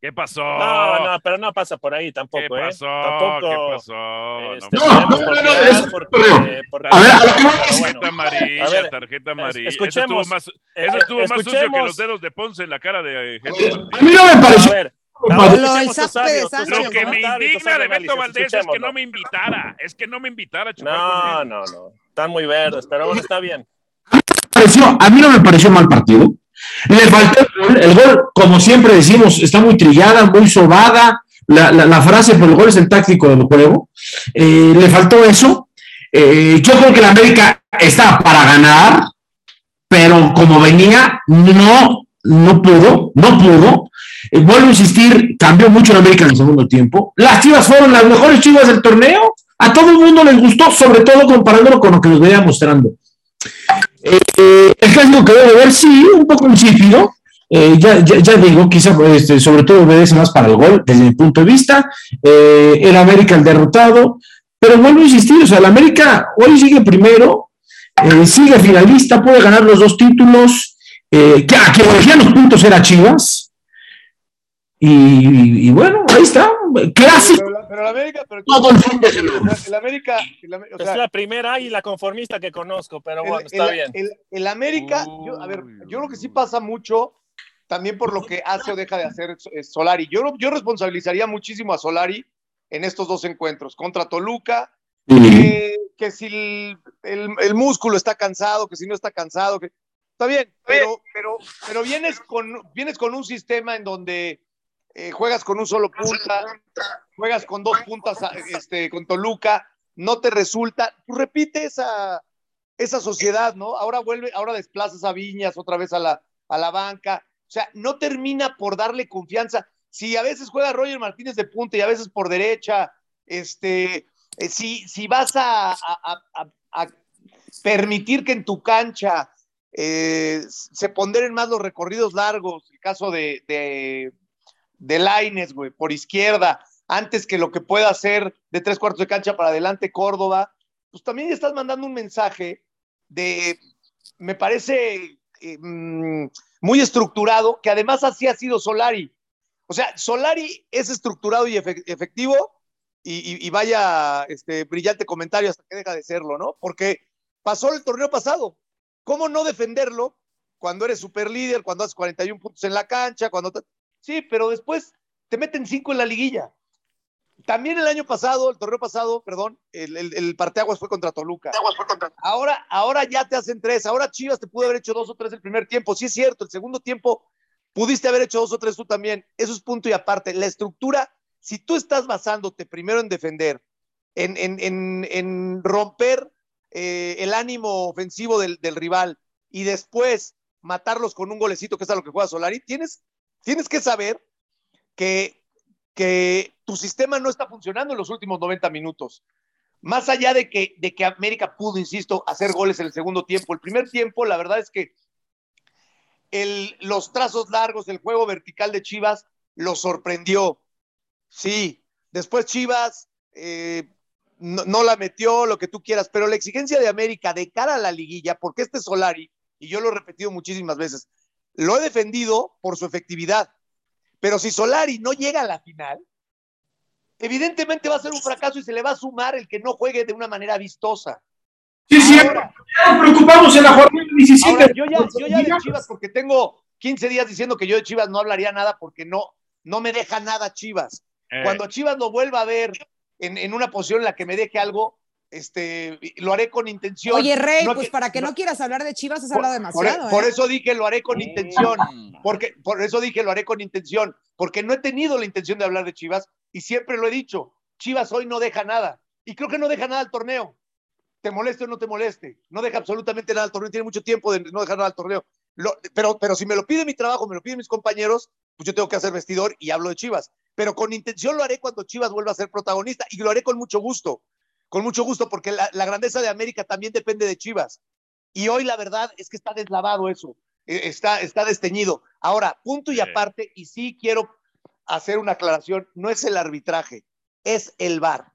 Speaker 2: ¿Qué pasó?
Speaker 1: No, no, pero no pasa por ahí
Speaker 2: ¿Qué
Speaker 1: tampoco, ¿eh?
Speaker 2: pasó?
Speaker 1: Tampoco.
Speaker 2: ¿Qué pasó?
Speaker 1: este,
Speaker 2: No,
Speaker 5: no,
Speaker 1: por
Speaker 5: no,
Speaker 1: qué
Speaker 5: no,
Speaker 1: dar,
Speaker 5: es-
Speaker 1: porque-
Speaker 5: a ver, a lo que voy
Speaker 1: bueno,
Speaker 2: Tarjeta amarilla,
Speaker 1: ver,
Speaker 2: tarjeta amarilla.
Speaker 1: escuchemos,
Speaker 2: eso estuvo más,
Speaker 1: eh,
Speaker 2: eso estuvo más sucio que los dedos de Ponce en la cara de eh, gente.
Speaker 5: A mí no me
Speaker 1: A
Speaker 5: pareció.
Speaker 1: ver, No,
Speaker 3: Lo
Speaker 1: tus
Speaker 3: Sánchez,
Speaker 2: Lo que me indigna de Beto Valdés es que no me invitara. Es que no me invitara a chupar
Speaker 1: No, no, no. Están muy verdes, pero bueno, está bien.
Speaker 5: Pareció, a mí no me pareció mal partido. Le faltó el gol, el gol, como siempre decimos, está muy trillada, muy sobada. La, frase, pero el gol es el táctico del juego. Eh, le faltó eso. Eh, yo creo que la América está para ganar, pero como venía, no, no pudo, no pudo. Eh, vuelvo a insistir, cambió mucho la América en el segundo tiempo. Las chivas fueron las mejores chivas del torneo. A todo el mundo les gustó, sobre todo comparándolo con lo que nos venía mostrando. Eh, el clásico que debe ver, sí, un poco insípido. Eh, ya, digo, quizá este, sobre todo obedece más para el gol, desde mi punto de vista. Eh, el América el derrotado. Pero vuelvo a insistir, o sea, el América hoy sigue primero, eh, sigue finalista, puede ganar los dos títulos. Eh, que a quien los puntos era Chivas. Y bueno, ahí está. Clásico.
Speaker 6: Pero, la América, pero
Speaker 5: Todo el fin de semana.
Speaker 6: el América, el, Am- o sea,
Speaker 1: es la primera águila conformista que conozco, pero
Speaker 6: el-
Speaker 1: bueno, está
Speaker 6: el-
Speaker 1: bien.
Speaker 6: el- el América, yo, a ver, yo creo que sí pasa mucho también por lo que hace o deja de hacer eh, Solari. Yo, yo responsabilizaría muchísimo a Solari en estos dos encuentros, contra Toluca, que, que si el, el- el músculo está cansado, que si no está cansado, que está bien, pero, pero, pero vienes, con, vienes con un sistema en donde eh, juegas con un solo punta, juegas con dos puntas a- este, con Toluca, no te resulta, pues repite esa, esa sociedad, ¿no? Ahora vuelve, ahora desplazas a Viñas otra vez a la, a la banca, o sea, no termina por darle confianza. Si a veces juega Roger Martínez de punta y a veces por derecha, este, eh, si, si vas a- a- a permitir que en tu cancha eh, se ponderen más los recorridos largos, el caso de, de, de Laines, güey, por izquierda, antes que lo que pueda hacer de tres cuartos de cancha para adelante Córdoba, pues también estás mandando un mensaje de, me parece eh, mm, muy estructurado, que además así ha sido Solari. O sea, Solari es estructurado y efe- efectivo, y, vaya este brillante comentario hasta que deja de serlo, ¿no? Porque pasó el torneo pasado. ¿Cómo no defenderlo cuando eres super líder, cuando haces 41 puntos en la cancha, cuando Sí, pero después te meten cinco en la liguilla. También el año pasado, el torneo pasado, perdón, el, el, el parteaguas fue contra Toluca. Ahora, ahora ya te hacen tres. Ahora Chivas te pudo haber hecho dos o tres el primer tiempo. Sí es cierto, el segundo tiempo pudiste haber hecho dos o tres tú también. Eso es punto y aparte. La estructura, si tú estás basándote primero en defender, en, en, en, en romper eh, el ánimo ofensivo del, del, rival y después matarlos con un golecito, que es a lo que juega Solari, tienes, tienes que saber que, que tu sistema no está funcionando en los últimos 90 minutos. Más allá de que, de que América pudo, insisto, hacer goles en el segundo tiempo. El primer tiempo, la verdad es que el, los trazos largos, el juego vertical de Chivas, lo sorprendió. Sí, después Chivas eh, no, no, la metió, lo que tú quieras, pero la exigencia de América de cara a la liguilla, porque este Solari, y yo lo he repetido muchísimas veces, lo he defendido por su efectividad. Pero si Solari no llega a la final, evidentemente va a ser un fracaso y se le va a sumar el que no juegue de una manera vistosa.
Speaker 5: Sí, sí, ahora, ya nos preocupamos en la jornada 17.
Speaker 6: Ahora, yo, ya, yo ya de Chivas, porque tengo 15 días diciendo que yo de Chivas no hablaría nada porque no, no me deja nada Chivas. Eh. Cuando Chivas lo vuelva a ver en, en, una posición en la que me deje algo, este, lo haré con intención.
Speaker 3: Oye, Rey, no pues que, para que no, no, quieras hablar de Chivas has hablado demasiado.
Speaker 6: Por,
Speaker 3: ¿eh?
Speaker 6: por, eso dije lo haré con intención. Porque, por eso dije lo haré con intención. Porque no he tenido la intención de hablar de Chivas y siempre lo he dicho. Chivas hoy no deja nada. Y creo que no deja nada al torneo. Te moleste o no te moleste. No deja absolutamente nada al torneo. Tiene mucho tiempo de no dejar nada al torneo. Lo, pero, pero si me lo pide mi trabajo, me lo piden mis compañeros, pues yo tengo que hacer vestidor y hablo de Chivas. Pero con intención lo haré cuando Chivas vuelva a ser protagonista y lo haré con mucho gusto. Con mucho gusto, porque la, la grandeza de América también depende de Chivas. Y hoy la verdad es que está deslavado eso. Está, está desteñido. Ahora, punto y aparte, y sí quiero hacer una aclaración, no es el arbitraje, es el VAR.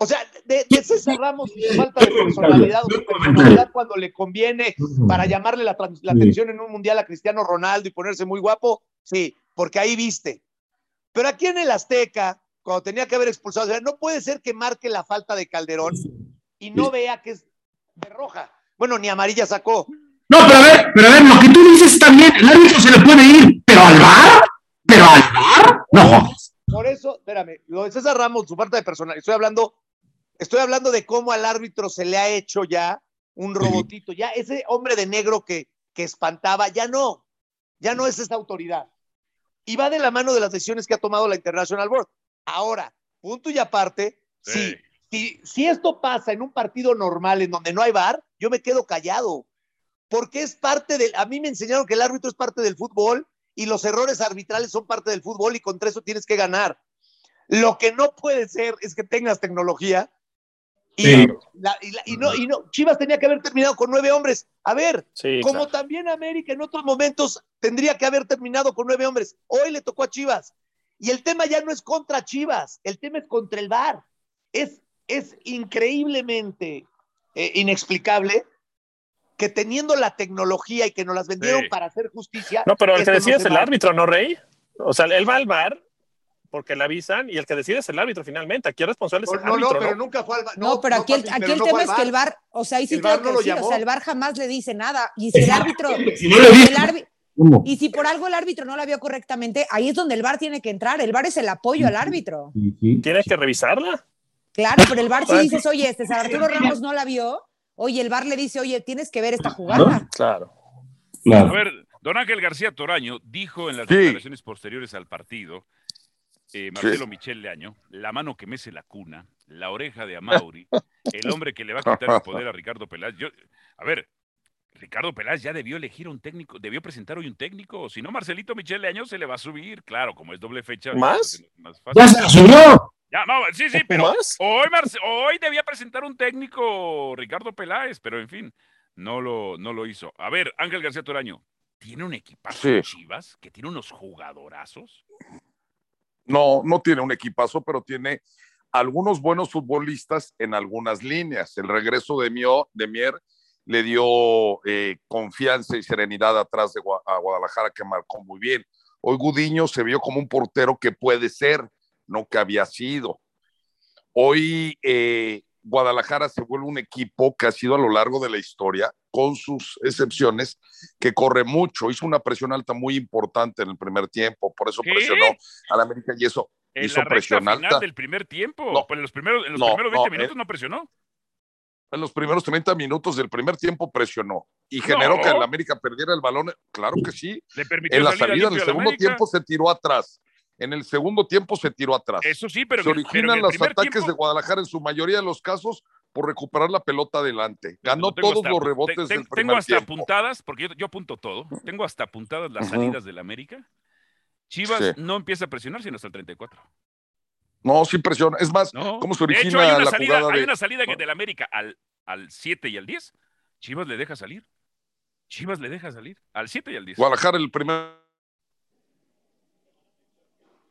Speaker 6: O sea, de, de César Ramos falta de personalidad o de personalidad cuando le conviene para llamarle la, la, atención en un mundial a Cristiano Ronaldo y ponerse muy guapo, sí, porque ahí viste. Pero aquí en el Azteca, cuando tenía que haber expulsado, o sea, no puede ser que marque la falta de Calderón y no vea que es de roja. Bueno, ni amarilla sacó.
Speaker 5: No, pero a ver, pero a ver, lo que tú dices bien, el árbitro se le puede ir, pero al VAR, pero al VAR. No.
Speaker 6: Por eso, espérame, lo de César Ramos, su parte de personal, estoy hablando, estoy hablando de cómo al árbitro se le ha hecho ya un robotito, ya ese hombre de negro que, que espantaba, ya no, ya no es esa autoridad. Y va de la mano de las decisiones que ha tomado la International Board. Ahora, punto y aparte,
Speaker 2: Sí.
Speaker 6: si, si, si esto pasa en un partido normal en donde no hay VAR, yo me quedo callado. Porque es parte del. A mí me enseñaron que el árbitro es parte del fútbol y los errores arbitrales son parte del fútbol y contra eso tienes que ganar. Lo que no puede ser es que tengas tecnología y,
Speaker 5: Sí.
Speaker 6: la- y la- y no, y no, Chivas tenía que haber terminado con nueve hombres. A ver,
Speaker 1: Sí,
Speaker 6: como
Speaker 1: claro.
Speaker 6: también América en otros momentos tendría que haber terminado con nueve hombres. Hoy le tocó a Chivas. Y el tema ya no es contra Chivas, el tema es contra el VAR. Es, es increíblemente eh, inexplicable que teniendo la tecnología y que nos las vendieron
Speaker 2: Sí.
Speaker 6: para hacer justicia.
Speaker 1: No, pero el que
Speaker 6: no
Speaker 1: decide es el
Speaker 6: va.
Speaker 1: árbitro, ¿no, Rey? O sea, él va al bar porque le avisan y el que decide es el árbitro finalmente. Aquí el responsable es
Speaker 6: No,
Speaker 1: el
Speaker 6: no,
Speaker 1: árbitro,
Speaker 6: no, pero
Speaker 1: ¿no?
Speaker 6: nunca fue al VAR.
Speaker 3: No, pero aquí el, aquí
Speaker 6: pero
Speaker 3: el
Speaker 6: no
Speaker 3: tema es que el VAR, o sea, ahí sí
Speaker 6: El
Speaker 3: tengo que decir, o sea, el VAR jamás le dice nada. Y si el árbitro,
Speaker 5: Si no
Speaker 3: y si por algo el árbitro no la vio correctamente, ahí es donde el VAR tiene que entrar. El VAR es el apoyo al árbitro.
Speaker 1: Tienes que revisarla.
Speaker 3: Claro, pero el VAR si dices, oye, este Arturo Ramos no la vio, oye, el VAR le dice, oye, tienes que ver esta jugada.
Speaker 1: Claro.
Speaker 2: A ver, don Ángel García Toraño dijo en las
Speaker 4: Sí.
Speaker 2: declaraciones posteriores al partido, eh, Marcelo Michel Leaño, la mano que mece la cuna, la oreja de Amauri, el hombre que le va a quitar el poder a Ricardo Peláez. Yo, a ver, Ricardo Peláez ya debió elegir un técnico, debió presentar hoy un técnico, o si no, Marcelito Michel Leaño se le va a subir, claro, como es doble fecha.
Speaker 1: ¿Más?
Speaker 2: más fácil.
Speaker 5: Ya se la subió.
Speaker 2: Ya, no, sí, sí, pero
Speaker 1: ¿Más?
Speaker 2: hoy, Marce- hoy debía presentar un técnico Ricardo Peláez, pero en fin, no lo, no lo hizo. A ver, Ángel García Toraño, ¿tiene un equipazo
Speaker 4: Sí.
Speaker 2: Chivas que tiene unos jugadorazos?
Speaker 4: No, no tiene un equipazo, pero tiene algunos buenos futbolistas en algunas líneas. El regreso de, Mio, de Mier le dio eh, confianza y serenidad atrás de Gua- a Guadalajara, que marcó muy bien. Hoy Gudiño se vio como un portero que puede ser, no que había sido. Hoy eh, Guadalajara se vuelve un equipo que ha sido a lo largo de la historia, con sus excepciones, que corre mucho. Hizo una presión alta muy importante en el primer tiempo, por eso
Speaker 2: ¿Qué?
Speaker 4: presionó al América y eso
Speaker 2: En
Speaker 4: hizo
Speaker 2: la recta
Speaker 4: presión
Speaker 2: final
Speaker 4: alta.
Speaker 2: del primer tiempo,
Speaker 4: No.
Speaker 2: pues en los primeros, en los
Speaker 4: No,
Speaker 2: primeros 20
Speaker 4: no,
Speaker 2: minutos
Speaker 4: eh.
Speaker 2: no presionó.
Speaker 4: En los primeros 30 minutos del primer tiempo presionó y generó que el América perdiera el balón. Claro que sí.
Speaker 2: Le permitió
Speaker 4: En la
Speaker 2: salida
Speaker 4: salida, en
Speaker 2: limpio
Speaker 4: el
Speaker 2: al
Speaker 4: segundo
Speaker 2: América.
Speaker 4: tiempo se tiró atrás. En el segundo tiempo se tiró atrás.
Speaker 2: Eso sí, pero,
Speaker 4: se originan los ataques
Speaker 2: tiempo-
Speaker 4: de Guadalajara en su mayoría de los casos por recuperar la pelota adelante. Ganó
Speaker 2: tengo
Speaker 4: todos
Speaker 2: hasta
Speaker 4: los rebotes
Speaker 2: te- te-
Speaker 4: del
Speaker 2: Tengo
Speaker 4: primer
Speaker 2: hasta
Speaker 4: tiempo.
Speaker 2: apuntadas, porque yo, yo apunto todo. Tengo hasta apuntadas las
Speaker 4: Ujú.
Speaker 2: salidas del América. Chivas
Speaker 4: Sí.
Speaker 2: no empieza a presionar sino hasta el 34.
Speaker 4: No, sin presión. Es más,
Speaker 2: No.
Speaker 4: ¿cómo se
Speaker 2: de
Speaker 4: origina
Speaker 2: hecho, hay una
Speaker 4: la
Speaker 2: salida,
Speaker 4: jugada
Speaker 2: hay
Speaker 4: de-
Speaker 2: una salida que del América al, al 7 y al 10. Chivas le deja salir. Chivas le deja salir. Al 7 y al 10.
Speaker 4: Guadalajara el primer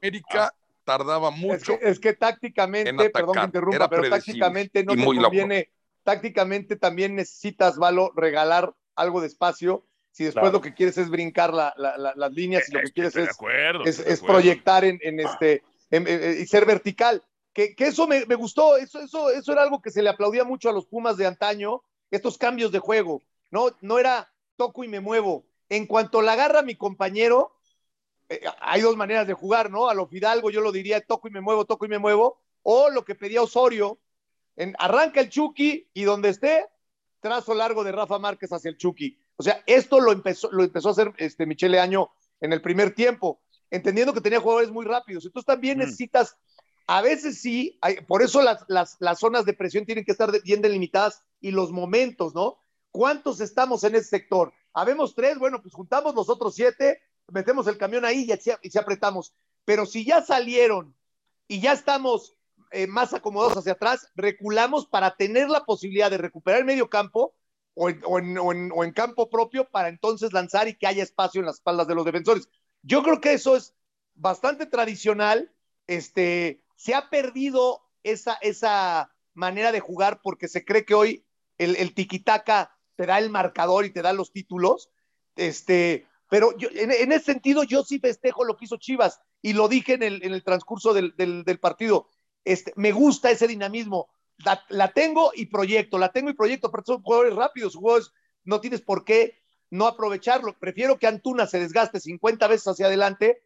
Speaker 4: América tardaba
Speaker 6: Es
Speaker 4: mucho.
Speaker 6: que, es que tácticamente,
Speaker 4: en
Speaker 6: perdón que interrumpa, pero tácticamente no te
Speaker 4: loco.
Speaker 6: conviene, tácticamente también necesitas, Valo, regalar algo de espacio si después
Speaker 1: Claro.
Speaker 6: lo que quieres es brincar la- la- la- las líneas y lo que quieres es,
Speaker 2: acuerdo.
Speaker 6: es, proyectar en, en este en- en- en- y ser vertical. Que, que eso me, me gustó, eso, eso, eso era algo que se le aplaudía mucho a los Pumas de antaño, estos cambios de juego. No, no era toco y me muevo. En cuanto la agarra mi compañero, eh, hay dos maneras de jugar, ¿no? A lo Fidalgo yo lo diría toco y me muevo, toco y me muevo, o lo que pedía Osorio, en, arranca el Chucky y donde esté, trazo largo de Rafa Márquez hacia el Chucky. O sea, esto lo empezó, lo empezó a hacer este Michele Año en el primer tiempo, entendiendo que tenía jugadores muy rápidos. Entonces también
Speaker 2: Mm.
Speaker 6: necesitas, a veces sí, hay- por eso las, las, las zonas de presión tienen que estar bien delimitadas y los momentos, ¿no? ¿Cuántos estamos en ese sector? Habemos tres, bueno, pues juntamos los otros siete, metemos el camión ahí y y se apretamos. Pero si ya salieron y ya estamos eh, más acomodados hacia atrás, reculamos para tener la posibilidad de recuperar el medio campo o en campo propio para entonces lanzar y que haya espacio en las espaldas de los defensores. Yo creo que eso es bastante tradicional. Este, se ha perdido esa, esa manera de jugar porque se cree que hoy el, el tiquitaca te da el marcador y te da los títulos. Este, pero en, en ese sentido, yo sí festejo lo que hizo Chivas y lo dije en el, en el transcurso del, del, partido. Este, me gusta ese dinamismo. La, la, tengo y proyecto, la tengo y proyecto, pero son jugadores rápidos, jugadores, no tienes por qué no aprovecharlo. Prefiero que Antuna se desgaste 50 veces hacia adelante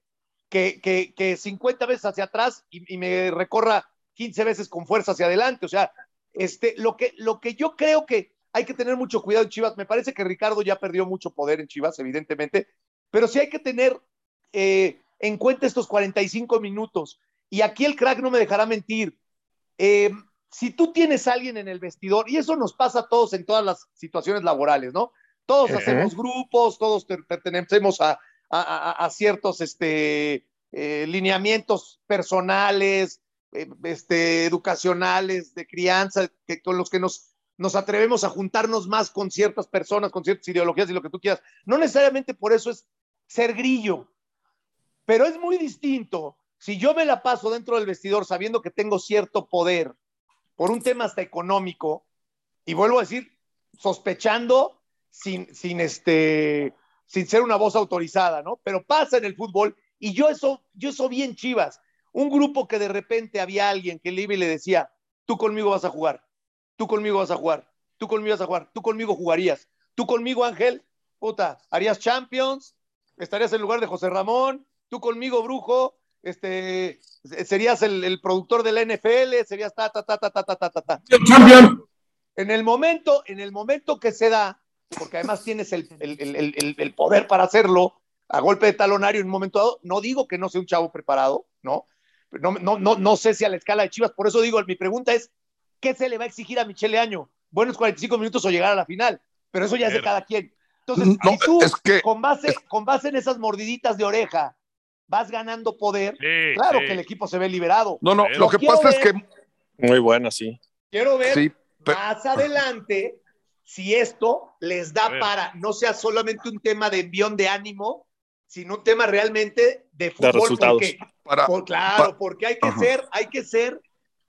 Speaker 6: que, que, que 50 veces hacia atrás y, y, me recorra 15 veces con fuerza hacia adelante. O sea, este, lo, que, lo que yo creo que hay que tener mucho cuidado en Chivas, me parece que Ricardo ya perdió mucho poder en Chivas, evidentemente, pero sí hay que tener eh, en cuenta estos 45 minutos. Y aquí el crack no me dejará mentir. Eh, si tú tienes a alguien en el vestidor, y eso nos pasa a todos en todas las situaciones laborales, ¿no? Todos hacemos grupos, todos pertenecemos a, a, a ciertos este, eh, lineamientos personales, este, educacionales, de crianza, que, con los que nos, nos atrevemos a juntarnos más con ciertas personas, con ciertas ideologías y lo que tú quieras. No necesariamente por eso es ser grillo, pero es muy distinto si yo me la paso dentro del vestidor sabiendo que tengo cierto poder por un tema hasta económico, y vuelvo a decir, sospechando sin, sin, este, sin ser una voz autorizada, ¿no? Pero pasa en el fútbol y yo eso, yo eso vi en Chivas. Un grupo que de repente había alguien que le iba y le decía, tú conmigo vas a jugar, tú conmigo vas a jugar, tú conmigo vas a jugar, tú conmigo jugarías, tú conmigo, Ángel, puta, harías Champions, estarías en lugar de José Ramón, tú conmigo, Brujo, este, serías el, productor de la NFL, serías ta, ta, ta, ta, ta, ta, ta, ta.
Speaker 5: Champion.
Speaker 6: En el momento, en el momento que se da, porque además tienes el, el, el poder para hacerlo, a golpe de talonario en un momento dado, no digo que no sea un chavo preparado, ¿no? No, no, no, no sé si a la escala de Chivas, por eso digo, mi pregunta es, ¿qué se le va a exigir a Michele Año? Buenos 45 minutos o llegar a la final, pero eso ya es de cada quien. Entonces,
Speaker 4: No,
Speaker 6: si tú,
Speaker 4: es que-
Speaker 6: con, base, con base en esas mordiditas de oreja, vas ganando poder,
Speaker 2: Sí,
Speaker 6: claro
Speaker 2: sí.
Speaker 6: que el equipo se ve liberado.
Speaker 4: No, no,
Speaker 2: Pero
Speaker 4: lo que pasa es que
Speaker 1: Muy buena, sí.
Speaker 6: Quiero ver
Speaker 4: sí,
Speaker 6: más adelante si esto les da para no sea solamente un tema de envión de ánimo, sino un tema realmente de fútbol.
Speaker 1: resultados.
Speaker 6: Porque,
Speaker 4: para,
Speaker 6: por- claro, porque hay que
Speaker 4: Ajá.
Speaker 6: ser, hay que ser,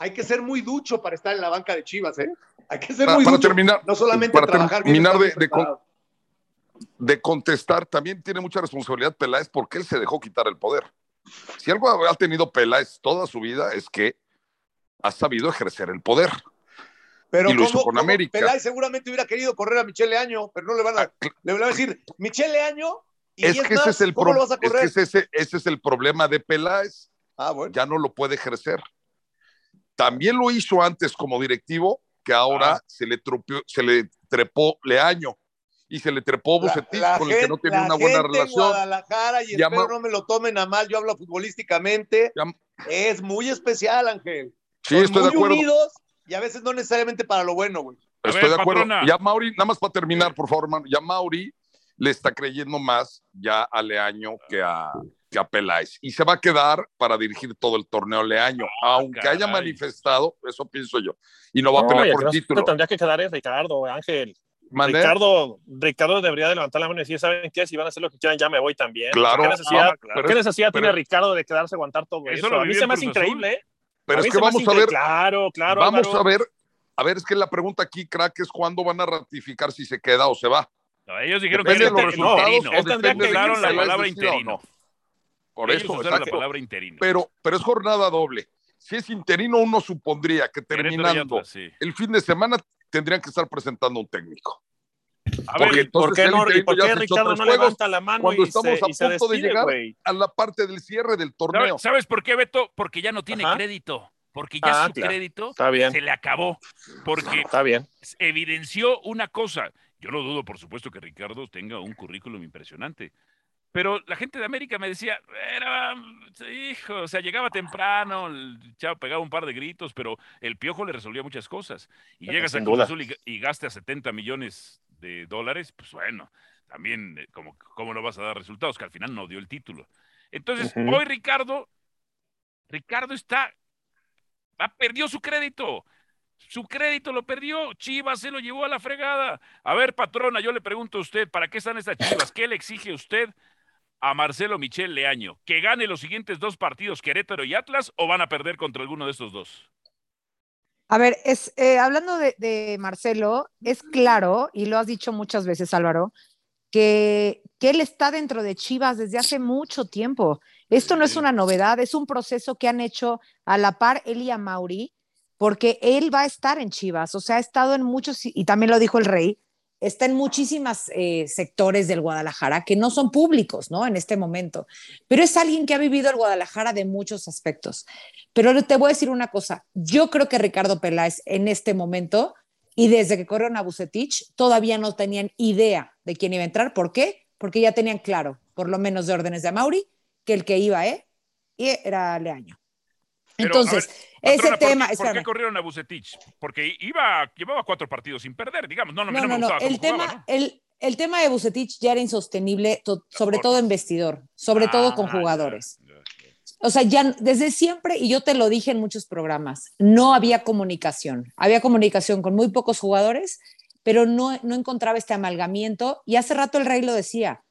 Speaker 6: hay que ser muy ducho para estar en la banca de Chivas, ¿eh? Hay que ser
Speaker 4: para,
Speaker 6: muy
Speaker 4: para
Speaker 6: ducho.
Speaker 4: terminar,
Speaker 6: no solamente
Speaker 4: para
Speaker 6: trabajar bien,
Speaker 4: terminar de,
Speaker 6: bien
Speaker 4: de con- de contestar, también tiene mucha responsabilidad Peláez porque él se dejó quitar el poder. Si algo ha tenido Peláez toda su vida es que ha sabido ejercer el poder.
Speaker 6: Pero
Speaker 4: y lo hizo
Speaker 6: ¿cómo-
Speaker 4: con América.
Speaker 6: Peláez seguramente hubiera querido correr a Michele Año, pero no le van a,
Speaker 4: Ah, cl-
Speaker 6: le van a decir, Michele Año, y
Speaker 4: Es
Speaker 6: es
Speaker 4: que
Speaker 6: más,
Speaker 4: ese es el
Speaker 6: ¿cómo
Speaker 4: pro-
Speaker 6: lo vas a
Speaker 4: es que ese- ese es el problema de Peláez.
Speaker 6: Ah, bueno.
Speaker 4: Ya no lo puede ejercer. También lo hizo antes como directivo, que ahora
Speaker 2: Ah.
Speaker 4: se, le tropeó- se le trepó Leaño y se le trepó Bucetich, con el que no tenía una buena relación.
Speaker 6: Guadalajara, y
Speaker 4: Llama-
Speaker 6: espero no me lo tomen a mal, yo hablo futbolísticamente, es muy especial, Ángel.
Speaker 4: Sí,
Speaker 6: Son
Speaker 4: estoy de
Speaker 6: muy
Speaker 4: acuerdo.
Speaker 6: unidos y a veces no necesariamente para lo bueno, güey.
Speaker 4: Estoy
Speaker 2: ver,
Speaker 4: de acuerdo.
Speaker 2: patrona.
Speaker 4: Ya Mauri, nada más para terminar, por favor, hermano. Ya Mauri le está creyendo más ya a Leaño que a, a Peláez. Y se va a quedar para dirigir todo el torneo Leaño, aunque haya manifestado, eso pienso yo. Y no va a
Speaker 1: No,
Speaker 4: pelear
Speaker 1: el
Speaker 4: por
Speaker 1: no
Speaker 4: título.
Speaker 1: tendría que quedar es Ricardo, Ángel.
Speaker 4: ¿Mandé?
Speaker 1: Ricardo, Ricardo debería de levantar la mano y decir, ¿saben qué? Si van a hacer lo que quieran, ya me voy también.
Speaker 4: Claro,
Speaker 1: ¿Qué necesidad,
Speaker 2: Ah, claro.
Speaker 1: ¿qué
Speaker 4: es-
Speaker 1: necesidad
Speaker 4: pero-
Speaker 1: tiene Ricardo de quedarse a aguantar todo
Speaker 2: Eso
Speaker 1: eso?
Speaker 2: lo
Speaker 1: a mí
Speaker 2: vivió
Speaker 1: se me hace increíble. ¿eh?
Speaker 4: Pero
Speaker 1: A
Speaker 4: es que vamos a ver.
Speaker 1: Claro, claro.
Speaker 4: vamos
Speaker 1: Álvaro.
Speaker 4: a ver, a ver, es que la pregunta aquí, crack, es cuándo van a ratificar si se queda o se va.
Speaker 2: No, ellos dijeron
Speaker 4: Depende
Speaker 2: que
Speaker 4: de los resultados
Speaker 2: interino.
Speaker 4: o
Speaker 1: Él tendría
Speaker 4: depende
Speaker 1: que
Speaker 4: de
Speaker 2: la palabra interino.
Speaker 4: no. Por
Speaker 2: Ellos
Speaker 4: eso,
Speaker 2: usaron la
Speaker 4: exacto.
Speaker 2: palabra interino.
Speaker 4: Pero, pero es jornada doble. Si es interino, uno supondría que terminando
Speaker 2: Atlas, sí.
Speaker 4: el fin de semana tendrían que estar presentando un técnico.
Speaker 2: A
Speaker 4: Porque
Speaker 2: ver,
Speaker 1: ¿Y ¿Por qué,
Speaker 4: el
Speaker 1: no, ¿Y
Speaker 4: interino
Speaker 1: por
Speaker 4: ya
Speaker 1: qué
Speaker 4: se echó
Speaker 1: Ricardo no levanta la mano
Speaker 4: cuando
Speaker 1: y
Speaker 4: estamos
Speaker 1: se,
Speaker 4: a
Speaker 1: y se
Speaker 4: punto de llegar a la parte del cierre del torneo.
Speaker 2: ¿sabes- ¿sabes por qué, Beto? Porque ya no tiene
Speaker 1: Ajá.
Speaker 2: crédito. Porque ya
Speaker 1: Ah,
Speaker 2: su
Speaker 1: claro.
Speaker 2: crédito
Speaker 1: Está bien,
Speaker 2: se le acabó. Porque
Speaker 1: está bien.
Speaker 2: evidenció una cosa. Yo no dudo, por supuesto, que Ricardo tenga un currículum impresionante. Pero la gente de América me decía, era, hijo, o sea, llegaba temprano, el chavo pegaba un par de gritos, pero el piojo le resolvía muchas cosas. Y llegas a Cruz. Azul y, y gastas 70 millones de dólares, pues bueno, también, eh, como, ¿cómo no vas a dar resultados? Que al final no dio el título. Entonces, hoy Ricardo, Ricardo está, ah, perdió su crédito. Su crédito lo perdió. Chivas se lo llevó a la fregada. A ver, patrona, yo le pregunto a usted, ¿para qué están estas Chivas? ¿Qué le exige usted a Marcelo Michel Leaño? ¿Que gane los siguientes dos partidos, Querétaro y Atlas, o van a perder contra alguno de estos dos?
Speaker 3: A ver, es, eh, hablando de, Marcelo, es claro, y lo has dicho muchas veces, Álvaro, que, que él está dentro de Chivas desde hace mucho tiempo. Esto no es una novedad, es un proceso que han hecho a la par él y a Mauri, porque él va a estar en Chivas, o sea, ha estado en muchos, y también lo dijo el rey, está en muchísimas eh, sectores del Guadalajara que no son públicos, ¿no? En este momento. Pero es alguien que ha vivido el Guadalajara de muchos aspectos. Pero te voy a decir una cosa. Yo creo que Ricardo Peláez en este momento y desde que corrieron a Bucetich todavía no tenían idea de quién iba a entrar. ¿Por qué? Porque ya tenían claro, por lo menos de órdenes de Mauri, que el que iba, ¿eh? Y era Leaño. Entonces, ese tema.
Speaker 2: ¿Por, qué corrieron a Bucetich? Porque iba, llevaba cuatro partidos sin perder, digamos. No, no, no,
Speaker 3: no, no. El, tema, el, el, tema de Bucetich ya era insostenible, sobre todo en vestidor, sobre todo con ah, jugadores. O sea, ya desde siempre, y yo te lo dije en muchos programas, no había comunicación. Había comunicación con muy pocos jugadores, pero no, no encontraba este amalgamiento. Y hace rato el rey lo decía.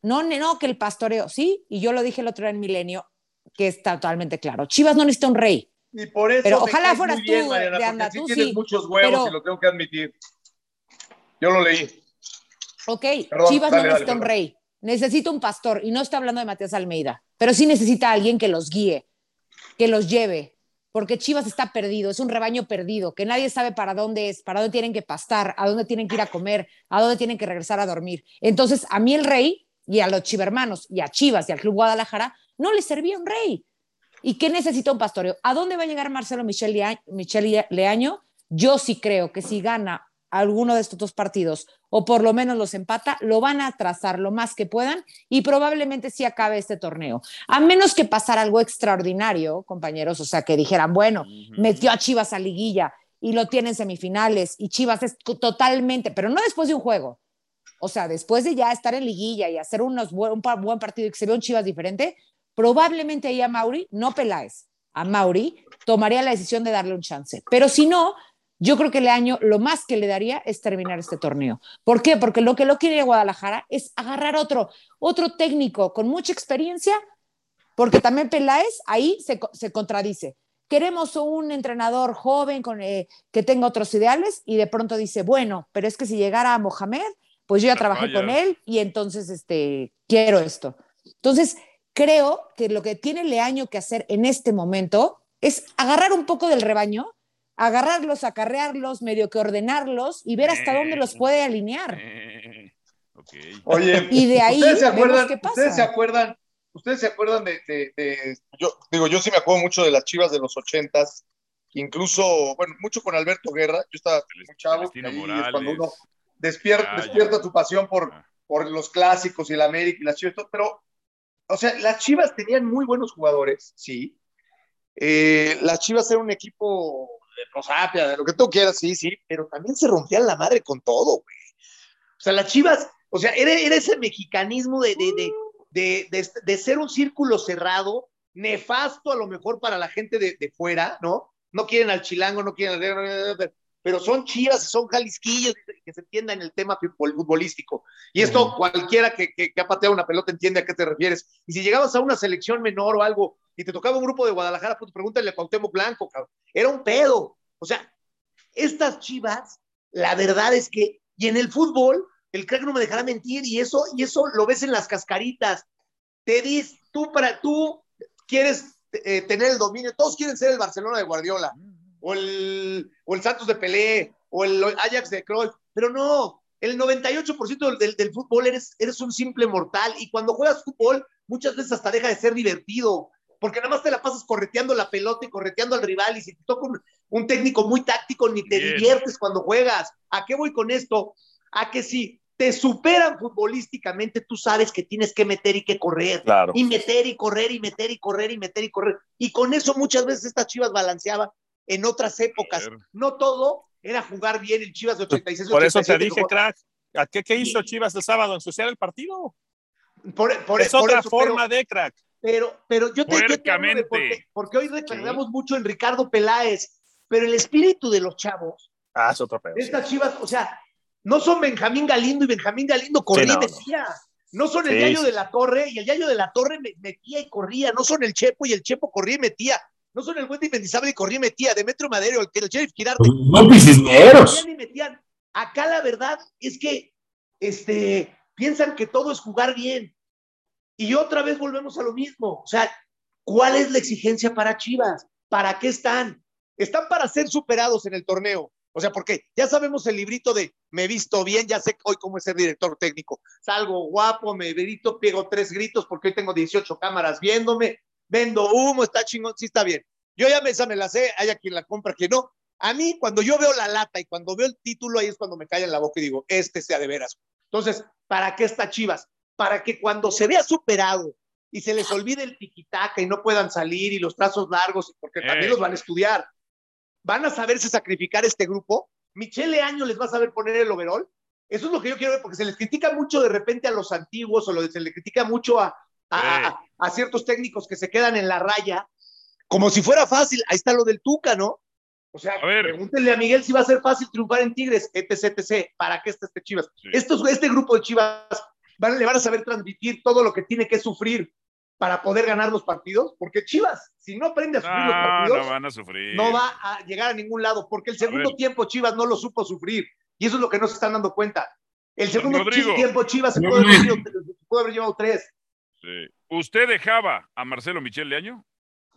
Speaker 3: No, no, que el pastoreo, sí, y yo lo dije el otro día en Milenio, que está totalmente claro. Chivas no necesita un rey.
Speaker 6: Y por eso
Speaker 3: pero ojalá fueras tú, de anda, tú
Speaker 6: tienes muchos huevos y lo tengo que admitir. Yo lo leí.
Speaker 3: Ok, Chivas no necesita un rey, necesita un pastor, y no estoy hablando de Matías Almeida, pero sí necesita alguien que los guíe, que los lleve, porque Chivas está perdido, es un rebaño perdido, que nadie sabe para dónde es, para dónde tienen que pastar, a dónde tienen que ir a comer, a dónde tienen que regresar a dormir. Entonces, a mí el rey y a los chivermanos y a Chivas y al Club Guadalajara no le servía un rey. ¿Y qué necesita un pastoreo? ¿A dónde va a llegar Marcelo Michel Leaño? Yo sí creo que si gana alguno de estos dos partidos o por lo menos los empata, lo van a trazar lo más que puedan y probablemente sí acabe este torneo. A menos que pasara algo extraordinario, compañeros, o sea, que dijeran, bueno, metió a Chivas a liguilla y lo tiene en semifinales y Chivas es totalmente, pero no después de un juego. O sea, después de ya estar en liguilla y hacer unos un buen partido y que se vea un Chivas diferente, probablemente ahí a Mauri, no Peláez, a Mauri tomaría la decisión de darle un chance. Pero si no, yo creo que el año lo más que le daría es terminar este torneo. ¿Por qué? Porque lo que lo quiere Guadalajara es agarrar otro, otro técnico con mucha experiencia, porque también Peláez ahí se, contradice. Queremos un entrenador joven con, eh, que tenga otros ideales y de pronto dice, bueno, pero es que si llegara a Mohamed, pues yo ya trabajé con él y entonces este, quiero esto. Entonces, creo que lo que tiene Leaño que hacer en este momento es agarrar un poco del rebaño, agarrarlos, acarrearlos, medio que ordenarlos y ver hasta dónde los puede alinear.
Speaker 6: Oye,
Speaker 3: y de ahí
Speaker 6: ¿ustedes se acuerdan, qué pasa. ¿ustedes se acuerdan, ustedes se acuerdan de, yo digo, yo sí me acuerdo mucho de las Chivas de los ochentas, incluso, bueno, mucho con Alberto Guerra, yo estaba muy chavo, y cuando uno despierta, despierta tu pasión por, ah. por los clásicos y el América y las Chivas, pero o sea, las Chivas tenían muy buenos jugadores, sí. Eh, las Chivas eran un equipo de prosapia, de lo que tú quieras, sí, sí, pero también se rompían la madre con todo, güey. O sea, las Chivas, o sea, era, ese mexicanismo de, de, de, ser un círculo cerrado, nefasto a lo mejor para la gente de, fuera, ¿no? No quieren al chilango, no quieren al pero son chivas, son jalisquillos, que se entienda en el tema futbolístico. Y esto cualquiera que, que, ha pateado una pelota entiende a qué te refieres. Y si llegabas a una selección menor o algo y te tocaba un grupo de Guadalajara, pues pregúntale a Cuauhtémoc Blanco, cabrón. Era un pedo. O sea, estas chivas, la verdad es que, y en el fútbol, el crack no me dejará mentir, y eso, y eso lo ves en las cascaritas. Te dices, tú para tú quieres eh, tener el dominio, todos quieren ser el Barcelona de Guardiola o el, o el Santos de Pelé, o el Ajax de Cruyff, pero no, el 98% del, del, fútbol eres, eres un simple mortal y cuando juegas fútbol muchas veces hasta deja de ser divertido, porque nada más te la pasas correteando la pelota y correteando al rival y si te toca un, técnico muy táctico ni te diviertes cuando juegas. ¿A qué voy con esto? A que si te superan futbolísticamente, tú sabes que tienes que meter y que correr. Y meter y correr y meter y correr y meter y correr. Y con eso muchas veces estas chivas balanceaban en otras épocas. No todo era jugar bien el Chivas de 86.
Speaker 1: Por eso te dije, crack, ¿qué, ¿qué, hizo Chivas el sábado? ¿Ensuciar el partido?
Speaker 6: Por, por,
Speaker 1: es otra forma de crack.
Speaker 6: Pero, pero yo te, yo porque, hoy recordamos mucho en Ricardo Peláez, pero el espíritu de los chavos.
Speaker 1: Ah, es otro pedo.
Speaker 6: Estas Chivas, o sea, no son Benjamín Galindo y Benjamín Galindo corría y metía. No. son el Yayo de la Torre y el Yayo de la Torre metía y corría. No son el Chepo y el Chepo corría y metía no son el Wendy Mendizábal y corría y metía, Demetrio Madero, el, el Sheriff Girarte.
Speaker 5: No piscisneros.
Speaker 6: Acá la verdad es que este, piensan que todo es jugar bien. Y otra vez volvemos a lo mismo. O sea, ¿cuál es la exigencia para Chivas? ¿Para qué están? Están para ser superados en el torneo. O sea, porque ya sabemos el librito de me he visto bien, ya sé hoy cómo es ser director técnico. Salgo guapo, me grito, pego tres gritos porque hoy tengo 18 cámaras viéndome, vendo humo, está chingón, sí está bien. Yo ya me, esa me la sé, haya quien la compra, quien no. A mí, cuando yo veo la lata y cuando veo el título, ahí es cuando me en la boca y digo, este sea de veras. Entonces, ¿para qué está Chivas? Para que cuando se vea superado y se les olvide el tiquitaca y no puedan salir y los trazos largos, porque también los van a estudiar van a saberse sacrificar este grupo. Michele Año les va a saber poner el overall. Eso es lo que yo quiero ver, porque se les critica mucho de repente a los antiguos o lo, se les critica mucho a, a, ciertos técnicos que se quedan en la raya, como si fuera fácil. Ahí está lo del Tuca, ¿no? O sea, pregúntenle a Miguel si va a ser fácil triunfar en Tigres, etc, etc. ¿Para qué está este Chivas? este grupo de Chivas van, le van a saber transmitir todo lo que tiene que sufrir para poder ganar los partidos, porque Chivas, si no aprende a sufrir los partidos,
Speaker 2: no, van a sufrir.
Speaker 6: no va a llegar a ningún lado, porque el segundo tiempo Chivas no lo supo sufrir, y eso es lo que no se están dando cuenta. El segundo tiempo Chivas se puede, haber, llevado tres.
Speaker 2: ¿Usted dejaba a Marcelo Michel Leaño?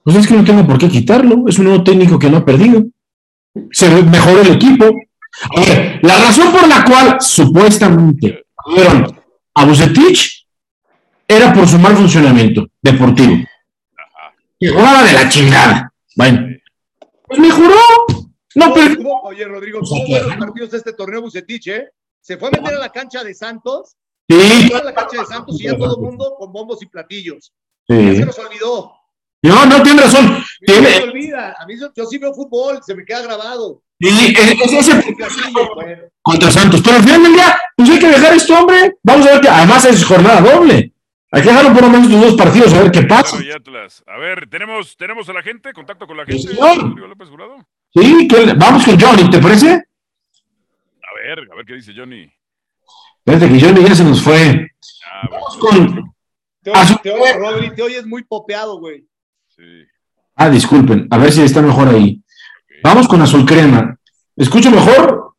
Speaker 5: Pues es que no tengo por qué quitarlo, es un nuevo técnico que no ha perdido. Se mejoró el equipo. A ver, la razón por la cual supuestamente fueron a Bucetich era por su mal funcionamiento deportivo. Que jugaba de la chingada. Bueno, pues mejoró. No, pero.
Speaker 6: Oye, Rodrigo, ¿cómo fueron los partidos de este torneo Bucetich, eh? Se fue a meter a la cancha de Santos.
Speaker 5: Sí.
Speaker 6: a la cancha de Santos y ya todo el mundo con bombos y platillos. Sí. Ya se nos olvidó.
Speaker 5: No, no, tiene razón.
Speaker 6: Tiene... Se me olvida. A mí yo, sí veo fútbol, se me queda grabado.
Speaker 5: Sí, es, ese contra Santos. Pero al final del día, pues hay que dejar esto, hombre. Vamos a ver que además es jornada doble. Hay que dejarlo por lo menos dos partidos a ver qué pasa.
Speaker 2: A ver, ¿tenemos, ¿tenemos a la gente? ¿Contacto con la gente?
Speaker 5: Sí, vamos con Johnny, ¿te parece?
Speaker 2: A ver, a ver qué dice Johnny.
Speaker 5: Fíjate que Johnny ya se nos fue. Ah, vamos con...
Speaker 6: Te, oyes, Rodri, te oyes muy popeado, güey.
Speaker 5: Sí. Ah, disculpen, a ver si está mejor ahí. Vamos con azul crema. ¿Escucho mejor?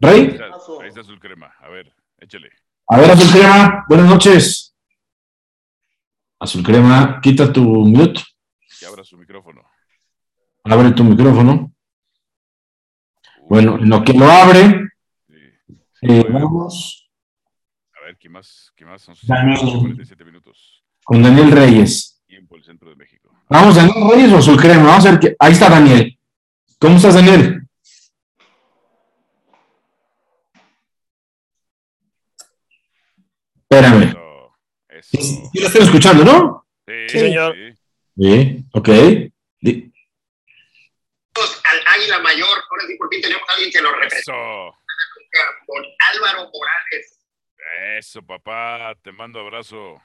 Speaker 5: ¿Rey?
Speaker 2: Ahí está, ahí está azul crema. A ver, échale.
Speaker 5: A ver, azul crema, buenas noches. Azul Crema, quita tu mute.
Speaker 2: Que abra su micrófono.
Speaker 5: Abre tu micrófono. Bueno, en lo que lo abre, eh, vamos.
Speaker 2: A ver, ¿qué más? ¿Qué más? Son
Speaker 5: 47 minutos. Con Daniel Reyes.
Speaker 2: Tiempo el centro de México.
Speaker 5: Vamos, Daniel Reyes o Azul Crema. Vamos a ver que. Ahí está Daniel. ¿Cómo estás, Daniel? Espérame. Sí, lo estoy escuchando, ¿no?
Speaker 1: Sí, señor.
Speaker 5: Sí, ok.
Speaker 7: Al Águila Mayor, ahora sí por fin tenemos a alguien que lo representa. Con Álvaro Morales.
Speaker 2: Eso, papá, te mando abrazo.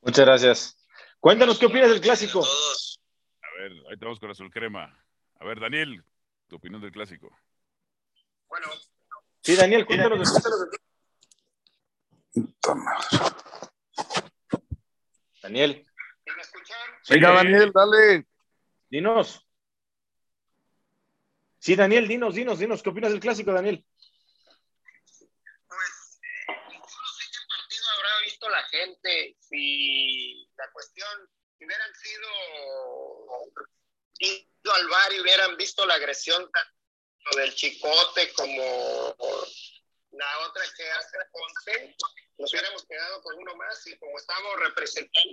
Speaker 6: Muchas gracias. Cuéntanos qué opinas del clásico.
Speaker 2: A ver, ahí estamos con Azul Crema. A ver, Daniel, tu opinión del clásico.
Speaker 6: Bueno. Sí, Daniel, cuéntanos del clásico. Daniel.
Speaker 4: Venga, Daniel, dale.
Speaker 6: Dinos. Sí, Daniel, dinos, dinos, dinos. ¿Qué opinas del clásico, Daniel?
Speaker 7: Pues, no sé qué partido habrá visto la gente. Si la cuestión, si hubieran sido ido al bar y hubieran visto la agresión tanto del chicote como la otra que hace Ponce, nos hubiéramos quedado con uno más y como estamos representando,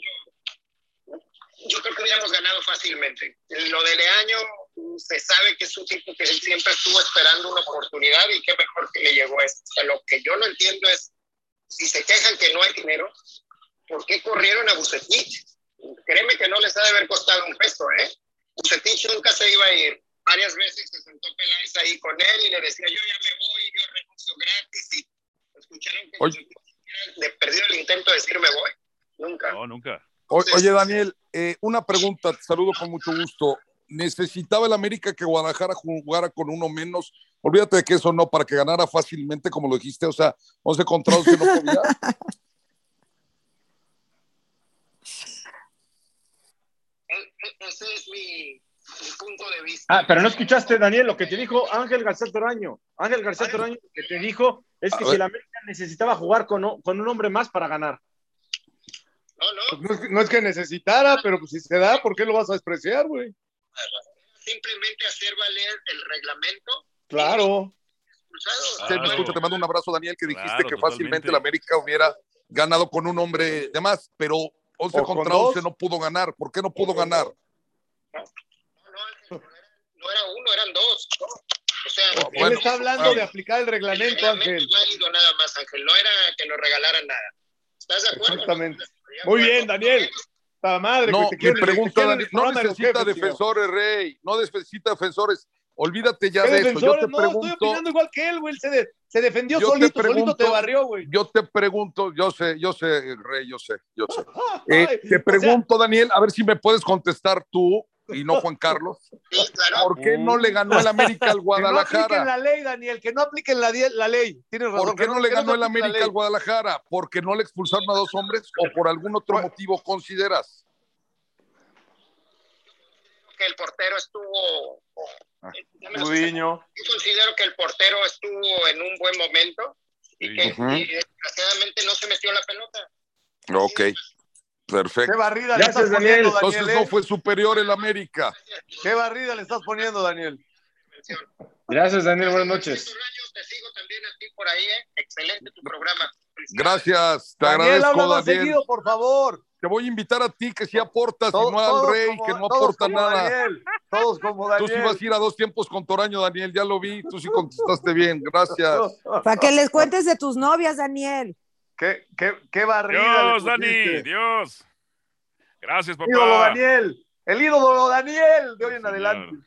Speaker 7: yo creo que hubiéramos ganado fácilmente. Lo de Leaño se sabe que es un tipo que siempre estuvo esperando una oportunidad y qué mejor que le llegó esto. O sea, lo que yo no entiendo es, si se quejan que no hay dinero, ¿por qué corrieron a Bucetich? Créeme que no les ha de haber costado un peso, ¿eh? Bucetich nunca se iba a ir. Varias veces se sentó Peláez ahí con él y le decía, yo ya me voy, yo renuncio gratis y escucharon que Oye. le perdió el intento de decir me voy. Nunca.
Speaker 2: No, nunca.
Speaker 4: oye, Daniel, eh, una pregunta, te saludo con mucho gusto. ¿Necesitaba el América que Guadalajara jugara con uno menos? Olvídate de que eso no, para que ganara fácilmente, como lo dijiste, o sea, 11 contra 11 no podía. <laughs>
Speaker 7: E, e, ese es mi, punto de vista.
Speaker 6: Ah, pero no escuchaste, Daniel, lo que te dijo Ángel García Toraño. Ángel García Toraño lo que te dijo es que si el América necesitaba jugar con, con un hombre más para ganar. No, no. Pues no, es, que necesitara, pero pues si se da, ¿por qué lo vas a despreciar, güey?
Speaker 7: Simplemente hacer valer el reglamento.
Speaker 6: Claro.
Speaker 4: Te,
Speaker 2: Claro.
Speaker 4: escucha, te mando un abrazo, Daniel, que dijiste
Speaker 2: Claro,
Speaker 4: que
Speaker 2: totalmente.
Speaker 4: fácilmente el América hubiera ganado con un hombre de más, pero 11
Speaker 6: O con
Speaker 4: contra
Speaker 6: dos.
Speaker 4: 11 no pudo ganar. ¿Por qué no pudo ganar?
Speaker 7: No, no, Ángel, no era uno, eran dos. O sea,
Speaker 4: Oh,
Speaker 6: Él
Speaker 4: Bueno,
Speaker 6: está hablando
Speaker 4: ah.
Speaker 6: de aplicar el
Speaker 7: el
Speaker 6: reglamento, Ángel.
Speaker 7: es válido nada más, Ángel. No era que nos regalaran nada. ¿Estás de acuerdo?
Speaker 6: Exactamente.
Speaker 7: No?
Speaker 6: Muy bien, Daniel. La madre,
Speaker 4: No,
Speaker 6: güey, te el
Speaker 4: no necesita
Speaker 6: tío.
Speaker 4: defensores, Rey, no necesita defensores. Olvídate ya
Speaker 6: ¿Qué
Speaker 4: de eso. Yo te
Speaker 6: No, estoy
Speaker 4: pregunto,
Speaker 6: opinando igual que él, güey. Se, de- se defendió
Speaker 4: te
Speaker 6: solito, solito
Speaker 4: pregunto-
Speaker 6: te barrió, güey.
Speaker 4: yo te pregunto, yo sé, yo sé, Rey, yo sé, yo sé. <laughs>
Speaker 6: Ay,
Speaker 4: Eh,
Speaker 6: o
Speaker 4: te
Speaker 6: sea,
Speaker 4: pregunto, Daniel, a ver si me puedes contestar tú y no Juan Carlos. <laughs>
Speaker 7: Sí, claro.
Speaker 4: ¿Por qué no le ganó el América al <laughs>
Speaker 6: que no apliquen
Speaker 4: Guadalajara?
Speaker 6: la ley, Daniel, que no apliquen la, la ley. Tienes razón.
Speaker 4: ¿Por qué
Speaker 6: que
Speaker 4: no le ganó
Speaker 6: se
Speaker 4: el América al Guadalajara? ¿Porque no le expulsaron a dos hombres o por algún otro
Speaker 6: Bueno.
Speaker 4: motivo consideras?
Speaker 7: que el portero estuvo.
Speaker 4: Ah,
Speaker 7: me lo-
Speaker 6: Gudiño.
Speaker 7: Yo considero que el portero estuvo en un buen momento y
Speaker 2: Sí.
Speaker 7: que
Speaker 4: Ujú.
Speaker 7: y desgraciadamente no se metió la pelota.
Speaker 4: Ok,
Speaker 6: Qué
Speaker 4: perfecto.
Speaker 6: barrida le
Speaker 8: Gracias,
Speaker 6: estás
Speaker 8: Daniel.
Speaker 6: poniendo,
Speaker 4: Entonces
Speaker 6: Daniel.
Speaker 4: no
Speaker 6: ¿eh?
Speaker 4: fue superior el América.
Speaker 6: Qué barrida le estás poniendo, Daniel.
Speaker 8: Gracias, Daniel. Buenas noches.
Speaker 7: Estos años te sigo también a ti por ahí, ¿eh? Excelente tu programa.
Speaker 4: Gracias, te
Speaker 6: Daniel, habla
Speaker 4: agradezco, Daniel.
Speaker 6: seguido, por favor.
Speaker 4: Te voy a invitar a ti que sí aportas
Speaker 6: Todo-
Speaker 4: y no al
Speaker 6: todos
Speaker 4: rey
Speaker 6: como-
Speaker 4: que no
Speaker 6: todos
Speaker 4: aporta nada.
Speaker 6: Daniel. Todos como
Speaker 4: Tú
Speaker 6: Daniel.
Speaker 4: sí vas a ir a dos tiempos con Toraño, Daniel, ya lo vi, tú sí contestaste bien, gracias. <laughs>
Speaker 3: Para que les cuentes de tus novias, Daniel.
Speaker 6: Qué, qué, qué barrida.
Speaker 2: Dios, Dani. Dios. Gracias, papá.
Speaker 6: Ídolo Daniel. El ídolo Daniel de hoy en
Speaker 2: Señor.
Speaker 6: adelante.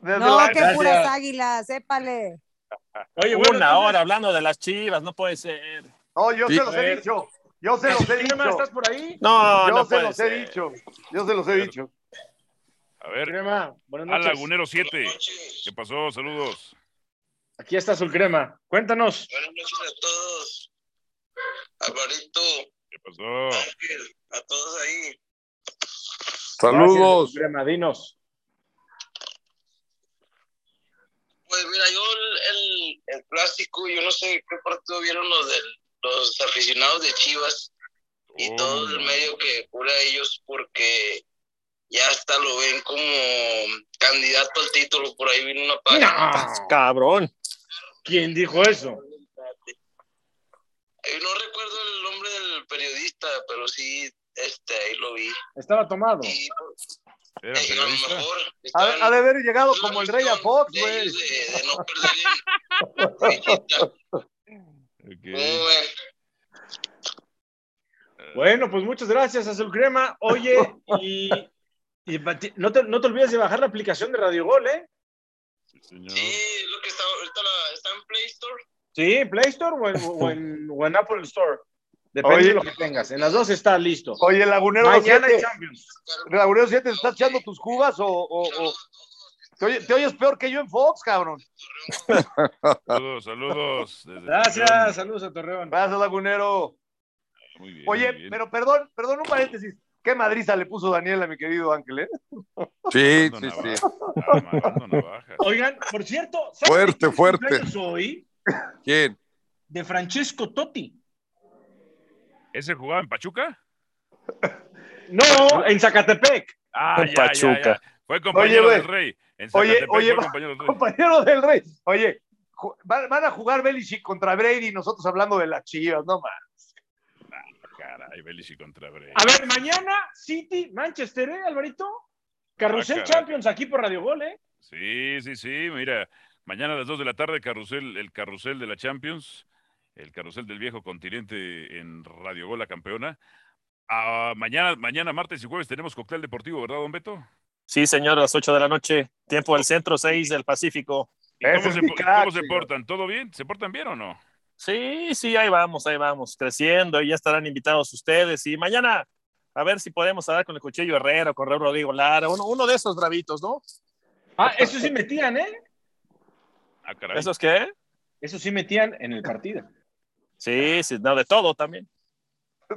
Speaker 6: Desde
Speaker 3: No,
Speaker 6: la-
Speaker 3: qué
Speaker 8: Gracias.
Speaker 3: puras águilas, épale.
Speaker 8: Oye, bueno,
Speaker 1: Una
Speaker 8: entonces-
Speaker 1: hora hablando de las chivas, no puede ser.
Speaker 6: No, yo
Speaker 4: Sí.
Speaker 6: se los he
Speaker 8: ver.
Speaker 6: dicho. Yo se los he
Speaker 8: ¿Qué más
Speaker 6: dicho.
Speaker 8: estás por ahí?
Speaker 1: No,
Speaker 6: Yo
Speaker 1: no
Speaker 6: se
Speaker 1: puede
Speaker 6: los
Speaker 1: ser.
Speaker 6: he dicho. Yo se los he dicho.
Speaker 2: A ver,
Speaker 8: Crema, buenas
Speaker 2: al
Speaker 8: noches.
Speaker 2: Lagunero 7. ¿Qué pasó? Saludos.
Speaker 8: Aquí está Azul Crema. Cuéntanos.
Speaker 7: Buenas noches a todos. Alvarito,
Speaker 2: ¿Qué pasó?
Speaker 7: Ángel, a todos ahí.
Speaker 4: Saludos.
Speaker 8: Gracias, Azul Crema, dinos.
Speaker 7: Pues mira, yo el, el, el clásico, yo no sé qué partido vieron los, del, los aficionados de Chivas y todo el medio que cura a ellos porque ya hasta lo ven como candidato al título. Por ahí vino una página.
Speaker 8: No.
Speaker 1: Cabrón.
Speaker 8: ¿Quién dijo eso?
Speaker 7: Eh, No recuerdo el nombre del periodista, pero sí, este, ahí lo vi.
Speaker 8: Estaba tomado.
Speaker 7: Y
Speaker 2: ¿Era
Speaker 7: eh, a lo mejor
Speaker 6: Ha,
Speaker 7: estaban-
Speaker 6: ha de haber llegado como el rey a Fox, güey.
Speaker 7: De, de no perder en visita.
Speaker 2: Ok. <laughs>
Speaker 7: ¿Cómo ven?
Speaker 8: Bueno, pues muchas gracias, Azul Crema. Oye, y, no, te, no te olvides de bajar la aplicación de Radio Gol, ¿eh?
Speaker 2: Sí, señor.
Speaker 7: Sí, es lo que está ahorita la, está en Play Store.
Speaker 8: Sí, en Play Store o en, o en- o en Apple Store. Depende
Speaker 6: Oye.
Speaker 8: de lo que tengas. En las dos está listo.
Speaker 6: Oye, Lagunero
Speaker 8: Mañana hay
Speaker 6: 7,
Speaker 8: Champions.
Speaker 6: Lagunero 7, ¿estás echando tus cubas o, o- o- Te, oye- te oyes peor que yo en Fox, cabrón?
Speaker 2: Saludos, saludos.
Speaker 8: Gracias,
Speaker 2: Torreón.
Speaker 8: saludos a Torreón.
Speaker 6: Gracias, Lagunero.
Speaker 2: Muy bien,
Speaker 6: Oye,
Speaker 2: muy bien.
Speaker 6: pero perdón, perdón, un paréntesis. ¿Qué madriza le puso Daniel a mi querido Ángel, eh?
Speaker 4: Sí, sí, sí.
Speaker 8: Oigan, por cierto, ¿sabes
Speaker 4: Fuerte, fuerte.
Speaker 8: hoy
Speaker 4: ¿Quién?
Speaker 8: de Francesco Totti.
Speaker 2: ¿Ese jugaba en Pachuca?
Speaker 8: No, en Zacatepec.
Speaker 2: Ah,
Speaker 1: En
Speaker 2: ya,
Speaker 1: Pachuca.
Speaker 2: ya. Fue compañero del Rey. En
Speaker 6: Oye,
Speaker 2: Zacatepec
Speaker 6: oye,
Speaker 2: fue compañero del Rey.
Speaker 6: Compañero del rey. Oye, van, a jugar Belichick contra Brady y nosotros hablando de las chivas, no más.
Speaker 2: Caray, Belichick contra Brady.
Speaker 8: A ver, mañana City, Manchester, ¿eh, Alvarito? Carrusel
Speaker 2: Ah, caray.
Speaker 8: Champions aquí por Radio Gol, ¿eh?
Speaker 2: Sí, sí, sí. Mira, mañana a las 2 de la tarde, carrusel, el carrusel de la Champions, el carrusel del viejo continente en Radio Gol, la campeona. Ah, mañana, mañana, martes y jueves, tenemos cóctel deportivo, ¿verdad, don Beto?
Speaker 1: Sí, señor, a las 8 de la noche, tiempo del centro, 6 del Pacífico.
Speaker 2: ¿Y cómo, se,
Speaker 6: crack,
Speaker 2: cómo portan? ¿Todo bien? ¿Se portan bien o no?
Speaker 1: Sí, sí, ahí vamos, ahí vamos, creciendo, y ya estarán invitados ustedes. Y mañana, a ver si podemos hablar con el Cuchillo Herrera, con Raúl Rodrigo Lara, uno, uno de esos bravitos, ¿no?
Speaker 8: Ah, eso sí metían, ¿eh?
Speaker 2: Ah, caray.
Speaker 1: ¿Esos qué?
Speaker 8: Eso sí metían en el partido.
Speaker 1: Sí, sí, no, de todo también.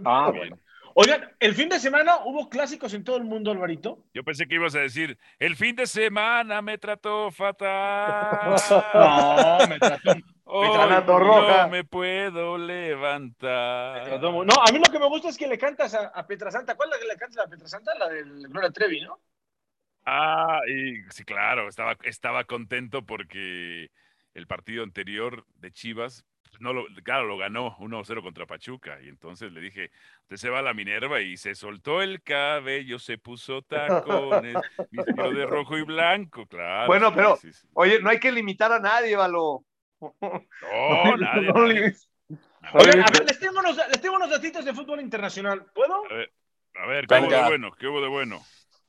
Speaker 8: Ah,
Speaker 2: Bien.
Speaker 8: bueno. Oigan, el fin de semana hubo clásicos en todo el mundo, Alvarito.
Speaker 2: Yo pensé que ibas a decir, el fin de semana me trató fatal. <laughs>
Speaker 8: No, me trató.
Speaker 2: Hoy
Speaker 6: trató roja.
Speaker 2: no me puedo levantar.
Speaker 8: trató No, a mí lo que me gusta es que le cantas a, a Pietrasanta. ¿Cuál es la que le cantas a Pietrasanta? La del Gloria Trevi, ¿no?
Speaker 2: Ah, y sí, claro, estaba, estaba contento porque el partido anterior de Chivas, pues, no lo, claro, lo ganó 1-0 contra Pachuca. Y entonces le dije, usted se va a la Minerva y se soltó el cabello, se puso tacones, <laughs> vistió de rojo y blanco, claro.
Speaker 6: Bueno,
Speaker 2: sí,
Speaker 6: pero-
Speaker 2: sí, sí.
Speaker 6: Oye, no hay que limitar a nadie, Valo.
Speaker 2: No, <laughs> nadie,
Speaker 6: No
Speaker 2: nadie.
Speaker 8: Oigan, a ver, les tengo, unos, les tengo unos datitos de fútbol internacional. ¿Puedo?
Speaker 2: A ver, a ver, ¿qué hubo de bueno? ¿Qué hubo de bueno?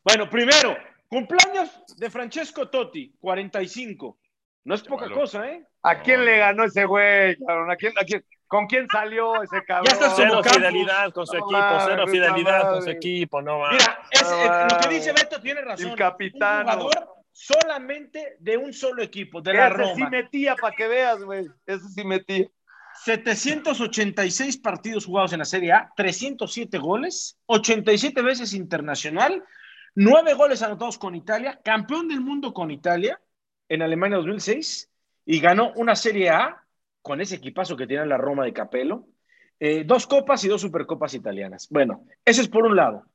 Speaker 8: Bueno, primero, cumpleaños de Francesco Totti, 45. No es poca cosa, ¿eh?
Speaker 6: ¿A quién le ganó ese güey, cabrón? ¿A quién, a quién- ¿Con quién salió ese cabrón?
Speaker 8: Ya está
Speaker 1: Cero
Speaker 8: Campos.
Speaker 1: fidelidad con su
Speaker 6: No
Speaker 1: equipo, cero fidelidad con su equipo, no va.
Speaker 8: Mira, es- lo que dice Beto tiene razón.
Speaker 6: el.
Speaker 8: Un jugador solamente de un solo equipo, de la
Speaker 6: Ese sí
Speaker 8: Roma.
Speaker 6: metía, para que veas, güey. Ese sí metía.
Speaker 8: 786 partidos jugados en la Serie A, 307 goles, 87 veces internacional, 9 goles anotados con Italia, campeón del mundo con Italia en Alemania 2006 y ganó una Serie A con ese equipazo que tiene la Roma de Capello, eh, dos copas y dos supercopas italianas. Bueno, eso es por un lado.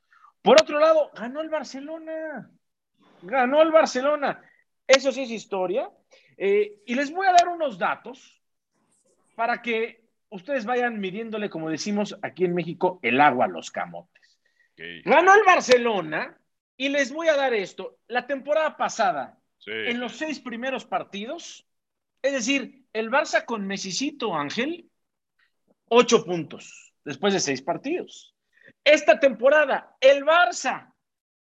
Speaker 8: Por otro lado, ganó el Barcelona. Ganó el Barcelona. Eso sí es historia. Eh, y les voy a dar unos datos para que ustedes vayan midiéndole, como decimos aquí en México, el agua a los camotes. Ganó el Barcelona y les voy a dar esto. La temporada pasada, en los seis primeros partidos, es decir, el Barça con Mesicito Ángel, ocho puntos después de seis partidos. Esta temporada, el Barça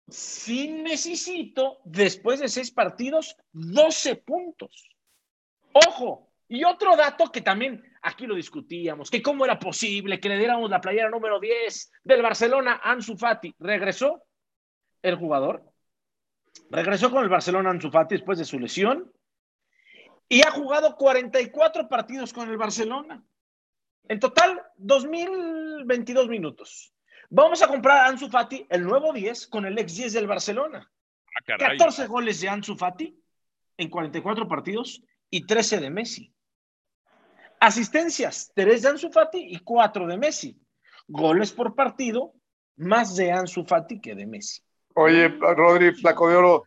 Speaker 8: sin Mesicito, después de seis partidos, 12 puntos. Ojo, y otro dato que también aquí lo discutíamos, que cómo era posible que le diéramos la playera número 10 del Barcelona Ansu Fati. Regresó el jugador, regresó con el Barcelona Ansu Fati después de su lesión y ha jugado 44 partidos con el Barcelona. En total, 2022 minutos. Vamos a comprar a Ansu Fati, el nuevo 10, con el ex 10 del Barcelona.
Speaker 2: Ah, caray.
Speaker 8: 14 goles de Ansu Fati en 44 partidos y 13 de Messi. Asistencias, 3 de Ansu Fati y 4 de Messi. Goles por partido, más de Ansu Fati que de Messi.
Speaker 6: Oye, Rodri, flaco de oro.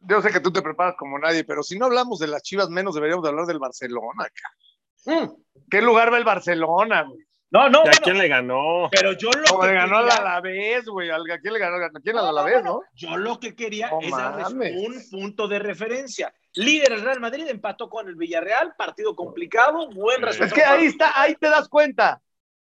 Speaker 6: Yo sé que tú te preparas como nadie, pero si no hablamos de las chivas, menos deberíamos hablar del Barcelona. cara.
Speaker 8: Mm.
Speaker 6: ¿Qué lugar va el Barcelona, güey?
Speaker 8: No, no,
Speaker 1: ¿Y a quién le ganó?
Speaker 8: pero yo lo
Speaker 6: Como
Speaker 8: que
Speaker 6: le ganó al
Speaker 8: quería-
Speaker 6: Alavés, güey. ¿A quién le ganó? ¿A quién al Alavés, no?
Speaker 8: Yo lo que quería
Speaker 6: No
Speaker 8: es darles un punto de referencia. Líder el Real Madrid empató con el Villarreal, partido complicado, buen
Speaker 2: Es
Speaker 8: resultado.
Speaker 6: Es que ahí está, ahí te das cuenta.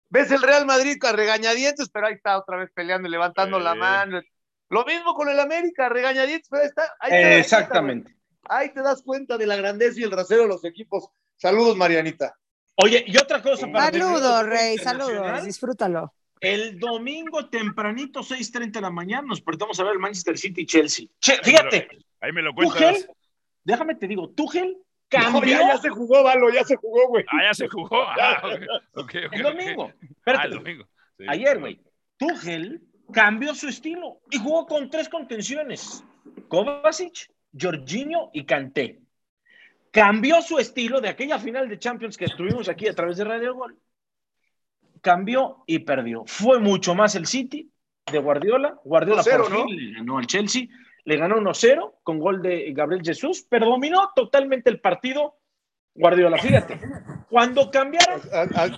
Speaker 6: Ves el Real Madrid a regañadientes, pero ahí está otra vez peleando y levantando
Speaker 2: Sí.
Speaker 6: la mano. Lo mismo con el América, regañadientes, pero ahí está. ahí cuenta,
Speaker 8: Exactamente.
Speaker 6: ahí te das cuenta de la grandeza y el rasero de los equipos. Saludos, Marianita.
Speaker 8: Oye, y otra cosa para terminar
Speaker 3: Saludos, Rey, saludos, disfrútalo.
Speaker 8: El domingo tempranito, 6:30 de la mañana, nos portamos a ver el Manchester City y Chelsea. Che, fíjate,
Speaker 2: Ahí me lo cuentas.
Speaker 8: Tuchel, déjame te digo, Tuchel cambió
Speaker 6: No, ya, ya se jugó, Valo, ya se jugó, güey.
Speaker 2: Ah, ya se jugó. Ah,
Speaker 8: el domingo.
Speaker 2: Ah,
Speaker 8: Espérate,
Speaker 2: el domingo. Sí.
Speaker 8: ayer, güey. Tuchel cambió su estilo y jugó con tres contenciones: Kovacic, Jorginho y Kanté. Cambió su estilo de aquella final de Champions que estuvimos aquí a través de Radio Gol. Cambió y perdió. Fue mucho más el City de Guardiola. Guardiola
Speaker 6: 2-0,
Speaker 8: por
Speaker 6: ¿no?
Speaker 8: fin le ganó al Chelsea. Le ganó 1-0 con gol de Gabriel Jesús, pero dominó totalmente el partido Guardiola. Fíjate, cuando cambiaron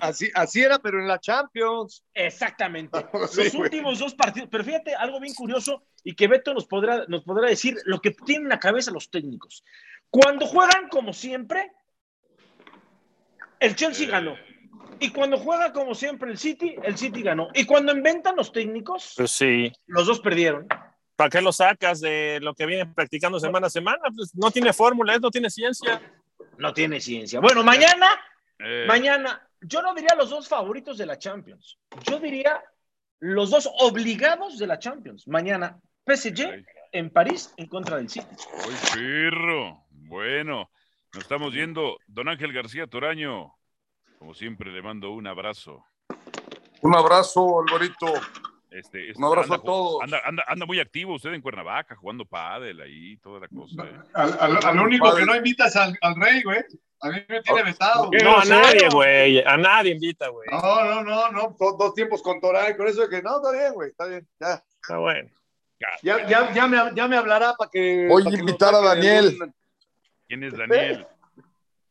Speaker 6: Así, así era, pero en la Champions.
Speaker 8: Exactamente. <laughs>
Speaker 6: Sí,
Speaker 8: Los
Speaker 6: güey.
Speaker 8: últimos dos partidos. Pero fíjate, algo bien curioso y que Beto nos podrá, nos podrá decir lo que tienen en la cabeza los técnicos. Cuando juegan como siempre, el Chelsea
Speaker 2: Eh.
Speaker 8: ganó. Y cuando juega como siempre el City, el City ganó. Y cuando inventan los técnicos,
Speaker 1: Pues sí.
Speaker 8: los dos perdieron.
Speaker 1: ¿Para qué lo sacas de lo que vienen practicando semana a semana? Pues no tiene fórmula, no tiene ciencia.
Speaker 8: No tiene ciencia. Bueno, mañana,
Speaker 2: Eh,
Speaker 8: mañana, yo no diría los dos favoritos de la Champions. Yo diría los dos obligados de la Champions. Mañana, PSG
Speaker 2: Ay.
Speaker 8: en París en contra del City.
Speaker 2: ¡Ay, perro! Bueno, nos estamos viendo. Don Ángel García Toraño, como siempre, le mando un abrazo.
Speaker 4: Un abrazo, Alvarito.
Speaker 2: Este, este,
Speaker 4: Un abrazo
Speaker 2: anda
Speaker 4: a todos.
Speaker 2: Anda, anda, anda muy activo usted en Cuernavaca, jugando pádel ahí, toda la cosa. ¿eh?
Speaker 6: Al, al- al único que no invitas al, al rey, güey. A mí me tiene vetado.
Speaker 8: Qué
Speaker 1: No, a nadie, güey. A nadie invita, güey.
Speaker 6: No, no, no, no. Dos, dos tiempos con Torán, con eso de que no, está bien, güey, está bien, ya.
Speaker 1: Está bueno.
Speaker 6: Ya, ya, ya, me, ya me hablará para que.
Speaker 4: Voy a invitar a Daniel.
Speaker 2: ¿Quién es Daniel?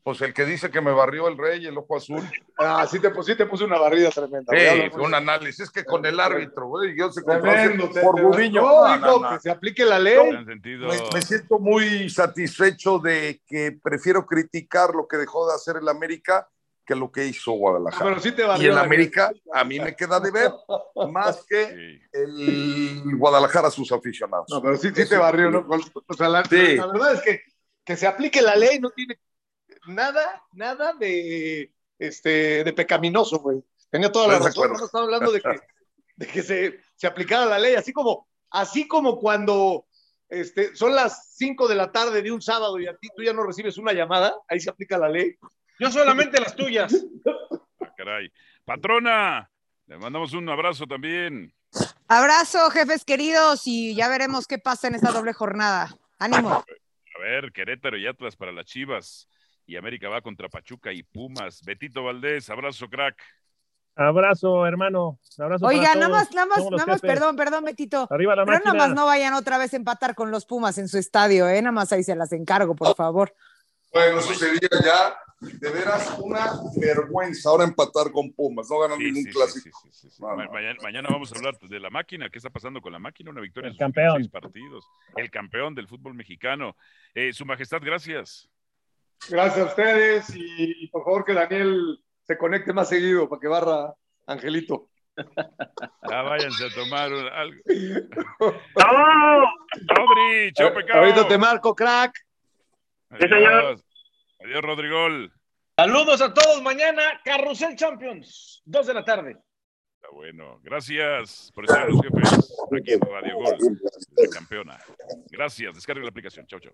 Speaker 4: Pues el que dice que me barrió el rey, el ojo azul.
Speaker 6: Ah, sí te, sí te puse una barrida tremenda.
Speaker 4: Sí, un análisis que con el árbitro, güey, yo se
Speaker 6: Tremendo, te-
Speaker 4: por
Speaker 6: te-
Speaker 4: Gudiño.
Speaker 6: No,
Speaker 4: No,
Speaker 6: hijo,
Speaker 4: no, no.
Speaker 6: que se aplique la ley.
Speaker 4: Me, me siento muy satisfecho de que prefiero criticar lo que dejó de hacer el América que lo que hizo Guadalajara.
Speaker 6: Pero sí te
Speaker 4: y
Speaker 6: barrió.
Speaker 4: el
Speaker 6: la-
Speaker 4: América a mí me queda de ver <laughs> más que
Speaker 2: Sí.
Speaker 4: el Guadalajara a sus aficionados.
Speaker 6: No, pero sí, sí te barrió, ¿no? O sea, la,
Speaker 4: Sí.
Speaker 6: la verdad es que que se aplique la ley no tiene nada, nada de, este, de pecaminoso, güey. Tenía toda la
Speaker 4: de
Speaker 6: razón. No estaba hablando de que, de que se, se aplicara la ley, así como, así como cuando este, son las 5 de la tarde de un sábado y a ti tú ya no recibes una llamada, ahí se aplica la ley.
Speaker 8: Yo solamente las tuyas.
Speaker 2: Ah, caray. Patrona, le mandamos un abrazo también.
Speaker 3: Abrazo, jefes queridos, y ya veremos qué pasa en esta doble jornada. Ánimo.
Speaker 2: A ver, Querétaro y Atlas para las Chivas. Y América va contra Pachuca y Pumas. Betito Valdés, abrazo, crack.
Speaker 1: Abrazo, hermano. Abrazo para
Speaker 3: Oiga, nada más, nada más, nada más, perdón, perdón, Betito.
Speaker 1: Arriba la
Speaker 3: Pero
Speaker 1: máquina.
Speaker 3: nada más no vayan otra vez a empatar con los Pumas en su estadio, ¿eh? Nada más ahí se las encargo, por favor.
Speaker 4: Bueno, eso sería ya de veras una vergüenza ahora empatar con Pumas, no ganan
Speaker 2: Sí,
Speaker 4: ningún
Speaker 2: sí,
Speaker 4: clásico.
Speaker 2: sí, sí, sí.
Speaker 4: No,
Speaker 2: Ma-
Speaker 4: no.
Speaker 2: Mañana, mañana vamos a hablar de la máquina. ¿Qué está pasando con la máquina? Una victoria
Speaker 1: El
Speaker 2: en sus
Speaker 1: campeón.
Speaker 2: seis partidos. El campeón del fútbol mexicano. Eh, Su Majestad, gracias.
Speaker 6: Gracias a ustedes y, y por favor que Daniel se conecte más seguido para que barra Angelito.
Speaker 2: Ya <laughs> váyanse a tomar un- algo. <laughs> Rodri, chao pecado.
Speaker 6: Ahorita te marco, crack.
Speaker 2: Adiós.
Speaker 1: señor.
Speaker 2: Adiós, Rodrigol.
Speaker 8: Saludos a todos. Mañana, Carrusel Champions, 2 de la tarde.
Speaker 2: Está bueno. Gracias por estar los jefes aquí en Radio Gol, la campeona. Gracias. Descarga la aplicación. Chao, chao.